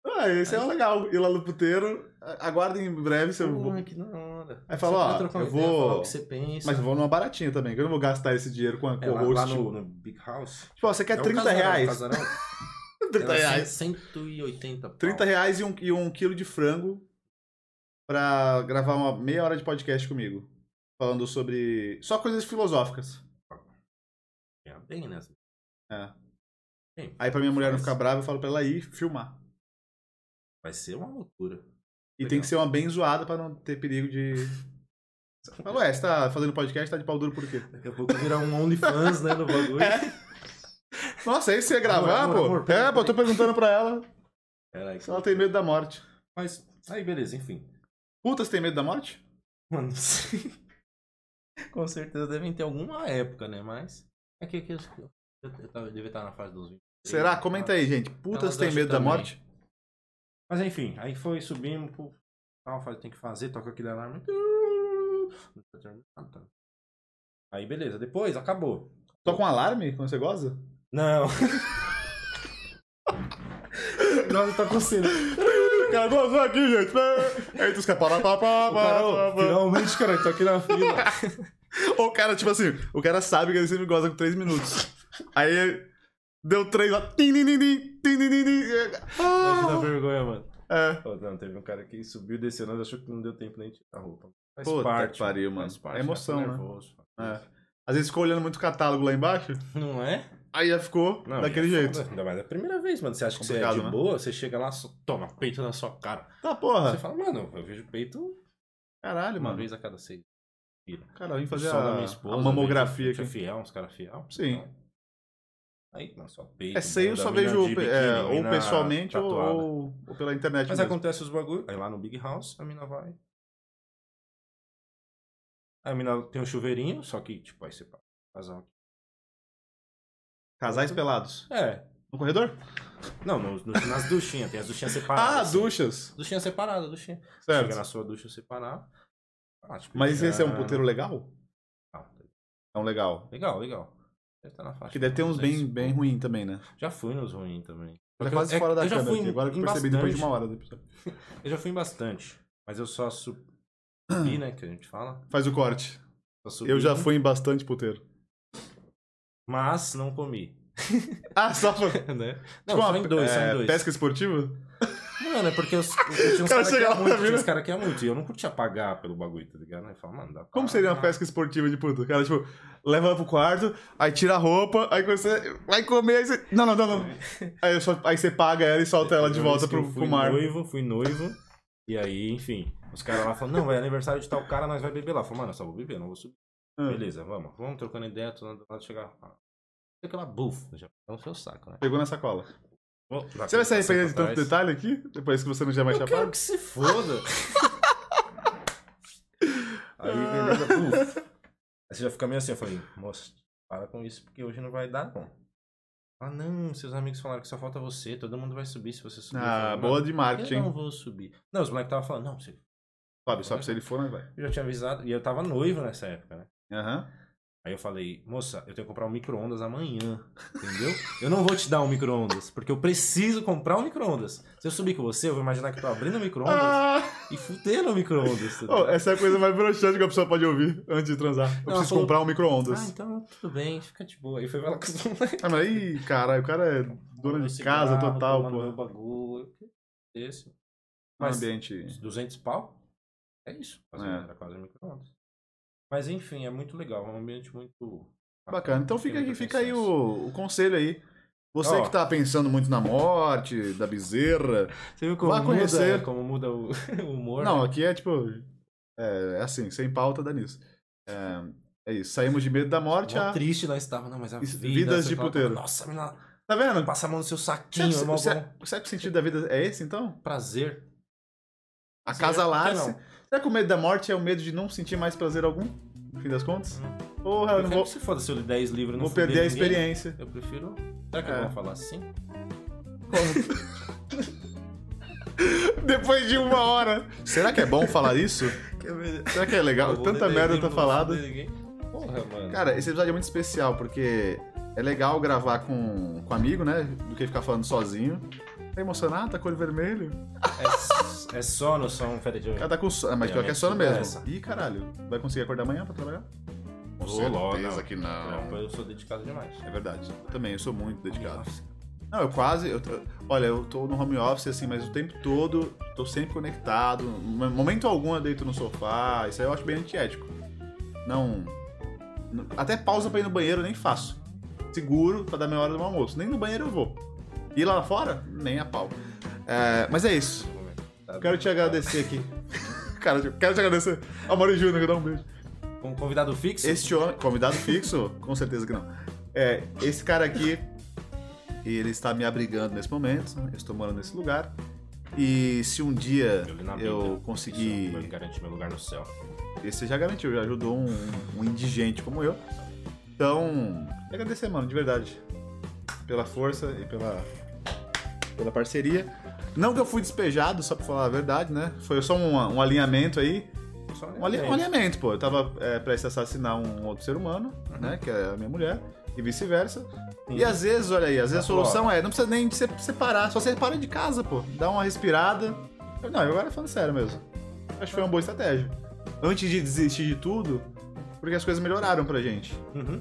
Ah, esse é legal. Ir lá no puteiro, aguardem em breve se eu que da hora. Aí fala, ó, eu ideia, vou- falar o que você pensa. Mas eu vou numa baratinha também, que eu não vou gastar esse dinheiro com a É, lá, co-host. lá tipo, no, no Big House. tipo, ó, você quer É um 30 casarão, reais? casarão. <laughs> 30 Era reais. 180 pau. 30 reais e um, e um quilo de frango pra gravar uma meia hora de podcast comigo. Falando sobre. Só coisas filosóficas. É bem, né? É. Bem, Aí pra minha mulher não ficar brava, eu falo pra ela ir filmar. Vai ser uma loucura. E Legal. tem que ser uma bem zoada pra não ter perigo de. <laughs> Fala, ué, você tá fazendo podcast, tá de pau duro por quê? Daqui a pouco virar um OnlyFans, né, no bagulho. <laughs> É. Nossa, aí você ia gravar, Amor, pô? amor, amor, é, pô, eu tô perguntando pra ela se ela tem medo da morte. Mas, aí beleza, enfim. Putas tem medo da morte? Mano, <laughs> sei. Com certeza devem ter alguma época, né? Mas. É que, que eu, eu, devia estar na fase dos 20. Será? Comenta aí, gente. Putas tem medo da também. morte? Mas enfim, aí foi, subimos, pô, tal, tem que fazer, toca aquele alarme. Aí beleza, depois acabou. Toca um alarme quando você goza? Não. <laughs> Nossa, tá coçando. O cara gozou aqui, gente. Aí tu quer parar, pá, pá, O cara, ô, pá, pá. finalmente, cara, tô aqui na fila. <laughs> Ou o cara, tipo assim, o cara sabe que ele sempre goza com 3 minutos. Aí deu 3 lá. Tim, tim, tim, tim, tim, tim, tim. Imagina a Ah. vergonha, mano. É. Pô, não, teve um cara que subiu e desceu, nós achou que não deu tempo nem de tirar a roupa. Faz Puta parte. que pariu, faz mano. parte, É emoção, já né? nervoso. É. Às vezes ficou olhando muito o catálogo lá embaixo, Não é? aí já ficou Não, daquele e é jeito. Ainda mais a primeira vez, mano. Você acha que você é de né? boa, você chega lá, só toma peito na sua cara. Tá, porra. Você fala, mano, eu vejo peito Caralho, Uma mano. vez a cada seis. Cara, eu vim fazer a, minha esposa, mamografia a é aqui. fiel, uns caras fiel. Sim. Então, aí, mano, só peito. É seio, eu só vejo é, biquíni, ou mina pessoalmente ou, ou- ou pela internet Mas mesmo. acontece os bagulho. Aí lá no Big House, a mina vai. Aí a mina tem um chuveirinho, só que, tipo, aí você. Casal. Casais pelados. É. No corredor? Não, no- no- nas duchinhas, tem as duchinhas <laughs> separadas. Ah, assim. duchas. Duchinha separada, duchinha. Certo. Chega na sua ducha separada. Ah, tipo, Mas esse é um puteiro legal? Não, É um legal. Legal, legal. Deve estar na faixa. Que deve ter uns bem, 200, bem ruim também, né? Já fui nos ruins também. Tá Só que quase eu- é- fora da eu já câmera aqui. Agora que eu percebi depois de uma bastante. hora do episódio. <laughs> Eu já fui em bastante. Mas eu só subi, né? Que a gente fala. Faz o corte. Só subi, Eu já fui em bastante puteiro. Mas não comi. Ah, só foi. <laughs> né? Tipo Não, só uma, em dois, só é, em dois. Pesca esportiva? Mano, é porque eu, eu tinha uns cara caras que iam lá, muito, tinha uns caras que muito. E eu não curtia pagar pelo bagulho, tá ligado? Aí eu falo, mano, dá pra Como seria uma pesca esportiva de puta? O cara, tipo, leva ela pro quarto, aí tira a roupa, aí você vai comer, aí você... Não, não, não, não. <laughs> Aí, só- aí você paga ela e solta ela de volta que pro, fui pro mar. noivo, fui noivo. E aí, enfim, os caras lá falam, não, vai aniversário de tal cara, nós vai beber lá. Falo, mano, eu só vou beber, não vou subir. Ah. Beleza, vamos. Vamos trocando ideia, tô na hora de chegar. Aquela bufa, já no seu saco, né? Pegou na sacola. Você vai se arrepender de tanto detalhe aqui? Depois que você não já vai Eu quero que se foda. <laughs> aí, beleza, buf. Aí você já fica meio assim, eu falei, moça, para com isso, porque hoje não vai dar, não. Ah, não, seus amigos falaram que só falta você, todo mundo vai subir se você subir. Eu Ah, falei, boa "Mano, de Eu marketing. não vou subir. Não, os moleques estavam falando, não, você Fábio, só se ele for, nós vai. Eu já tinha avisado, e eu tava noivo nessa época, né? Aham. Aí eu falei, moça, eu tenho que comprar um micro-ondas amanhã, entendeu? Eu não vou te dar um micro-ondas, porque eu preciso comprar um micro-ondas. Se eu subir com você, eu vou imaginar que eu tô abrindo o micro-ondas Ah! e fudendo o micro-ondas. Oh, essa é a coisa mais broxante que a pessoa pode ouvir antes de transar. Eu ela preciso falou- comprar um Ah, micro-ondas. então tudo bem, fica de boa. Aí foi ela com os. Ah, mas aí, caralho, o cara é dona de casa Cigarro, total, tomando meu pô. bagulho. Esse. Um Mas ambiente. 200 pau? É isso. Quase, É. Era quase um micro-ondas. Mas enfim, é muito legal. É um ambiente muito... Bacana. Então fica, aí- fica aí o, o conselho aí. Você Ó. que tá pensando muito na morte, da bezerra. <laughs> Você viu como muda, conhecer. como muda <laughs> o, humor? Não, né? aqui é tipo. É, é assim, sem pauta dá nisso. É, é isso. Saímos de medo da morte a. triste nós estava, não, mas a vida... vidas de fala, puteiro. Nossa, menina, Tá vendo? passa a mão no seu Será, saquinho, será- bom. será que o sentido da vida é esse, então? prazer. A casa lá. não? Será que o medo da morte é o medo de não sentir mais prazer algum? No fim das contas? Hum. Porra, eu Eu não vou, se foda se eu ler 10 livros não vou perder a ninguém. experiência. Eu prefiro... Será que É. eu vou falar assim? <laughs> Depois de uma hora. Será que é bom falar isso? Será que é legal? Tanta ler 10 merda tá falada. Porra, mano. Cara, esse episódio é muito especial, porque é legal gravar com, com amigo, né? Do que ficar falando sozinho. Tá emocionado? Tá com olho vermelho? É, é sono, som, férias de O cara tá com sono. Mas pior que é sono mesmo. essa. Ih, caralho. Vai conseguir acordar amanhã pra trabalhar? Com certeza não. que não. Não, eu sou dedicado demais. É verdade. Eu também, eu sou muito dedicado. Não, eu quase. Eu, tô- olha, eu tô no home office, assim, mas o tempo todo tô sempre conectado. Em Momento algum eu deito no sofá. Isso aí eu acho bem antiético. Não. não- Até pausa pra ir no banheiro eu nem faço. Seguro pra dar minha hora do almoço. Nem no banheiro eu vou. E lá fora? Nem a pau. É, mas é isso. Quero te agradecer aqui. <laughs> Cara, quero te agradecer. Amor Júnior, dá um beijo. Com um convidado fixo? Este homem, convidado fixo? Com certeza que não. É, esse cara aqui, ele está me abrigando nesse momento. Eu estou morando nesse lugar. E se um dia Eu eu conseguir. Vai garantir meu lugar no céu. Esse já garantiu, já ajudou um, um indigente como eu. Então, agradecer, mano, de verdade. Pela força e pela, pela parceria. Não que eu fui despejado, só pra falar a verdade, né? Foi só um, um alinhamento aí. Só Um, ali- um alinhamento, pô. Eu tava é, prestes a assassinar um outro ser humano, Uhum. né? Que é a minha mulher, e vice-versa. E às vezes, olha aí, às vezes a Tá solução é, não precisa nem de se- separar, só você para de casa, pô. Dá uma respirada. Eu- Não, eu agora falando sério mesmo. Acho que foi uma boa estratégia. Antes de desistir de tudo, porque as coisas melhoraram pra gente, Uhum.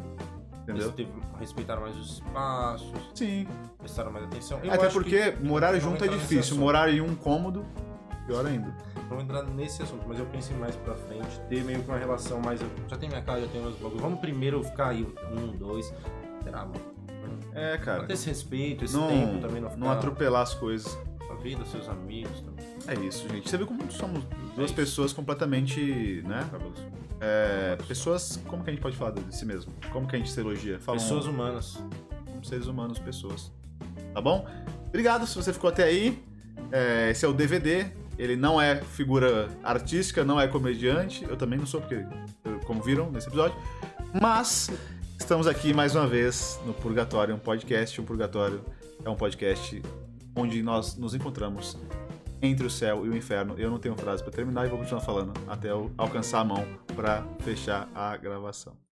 Entendeu? Eles teve- respeitaram mais os espaços, Sim. prestaram mais atenção. Eu Até porque que- morar junto é difícil. Morar em um cômodo, pior ainda. Vamos entrar nesse assunto, mas eu pensei mais pra frente, ter meio que uma relação mais. eu Já tenho minha casa, já tenho meus bagulhos. Vamos primeiro ficar aí um, dois. Será, mano? É, cara. Ter esse respeito, esse Não, tempo também, não ficar. não atropelar as coisas. Sua vida, seus amigos. Também. É isso, gente. Você viu como somos duas isso. pessoas completamente, né? Cabelos. É, pessoas, como que a gente pode falar de si mesmo? Como que a gente se elogia? Fala Pessoas humanas. como seres humanos, pessoas. Tá bom? Obrigado se você ficou até aí. É, esse é o DVD. Ele não é figura artística, não é comediante. Eu também não sou, porque, como viram nesse episódio. Mas estamos aqui mais uma vez no Purgatório, um podcast. O Purgatório é um podcast onde nós nos encontramos entre o céu e o inferno. Eu não tenho frase pra terminar e vou continuar falando até eu alcançar a mão pra fechar a gravação.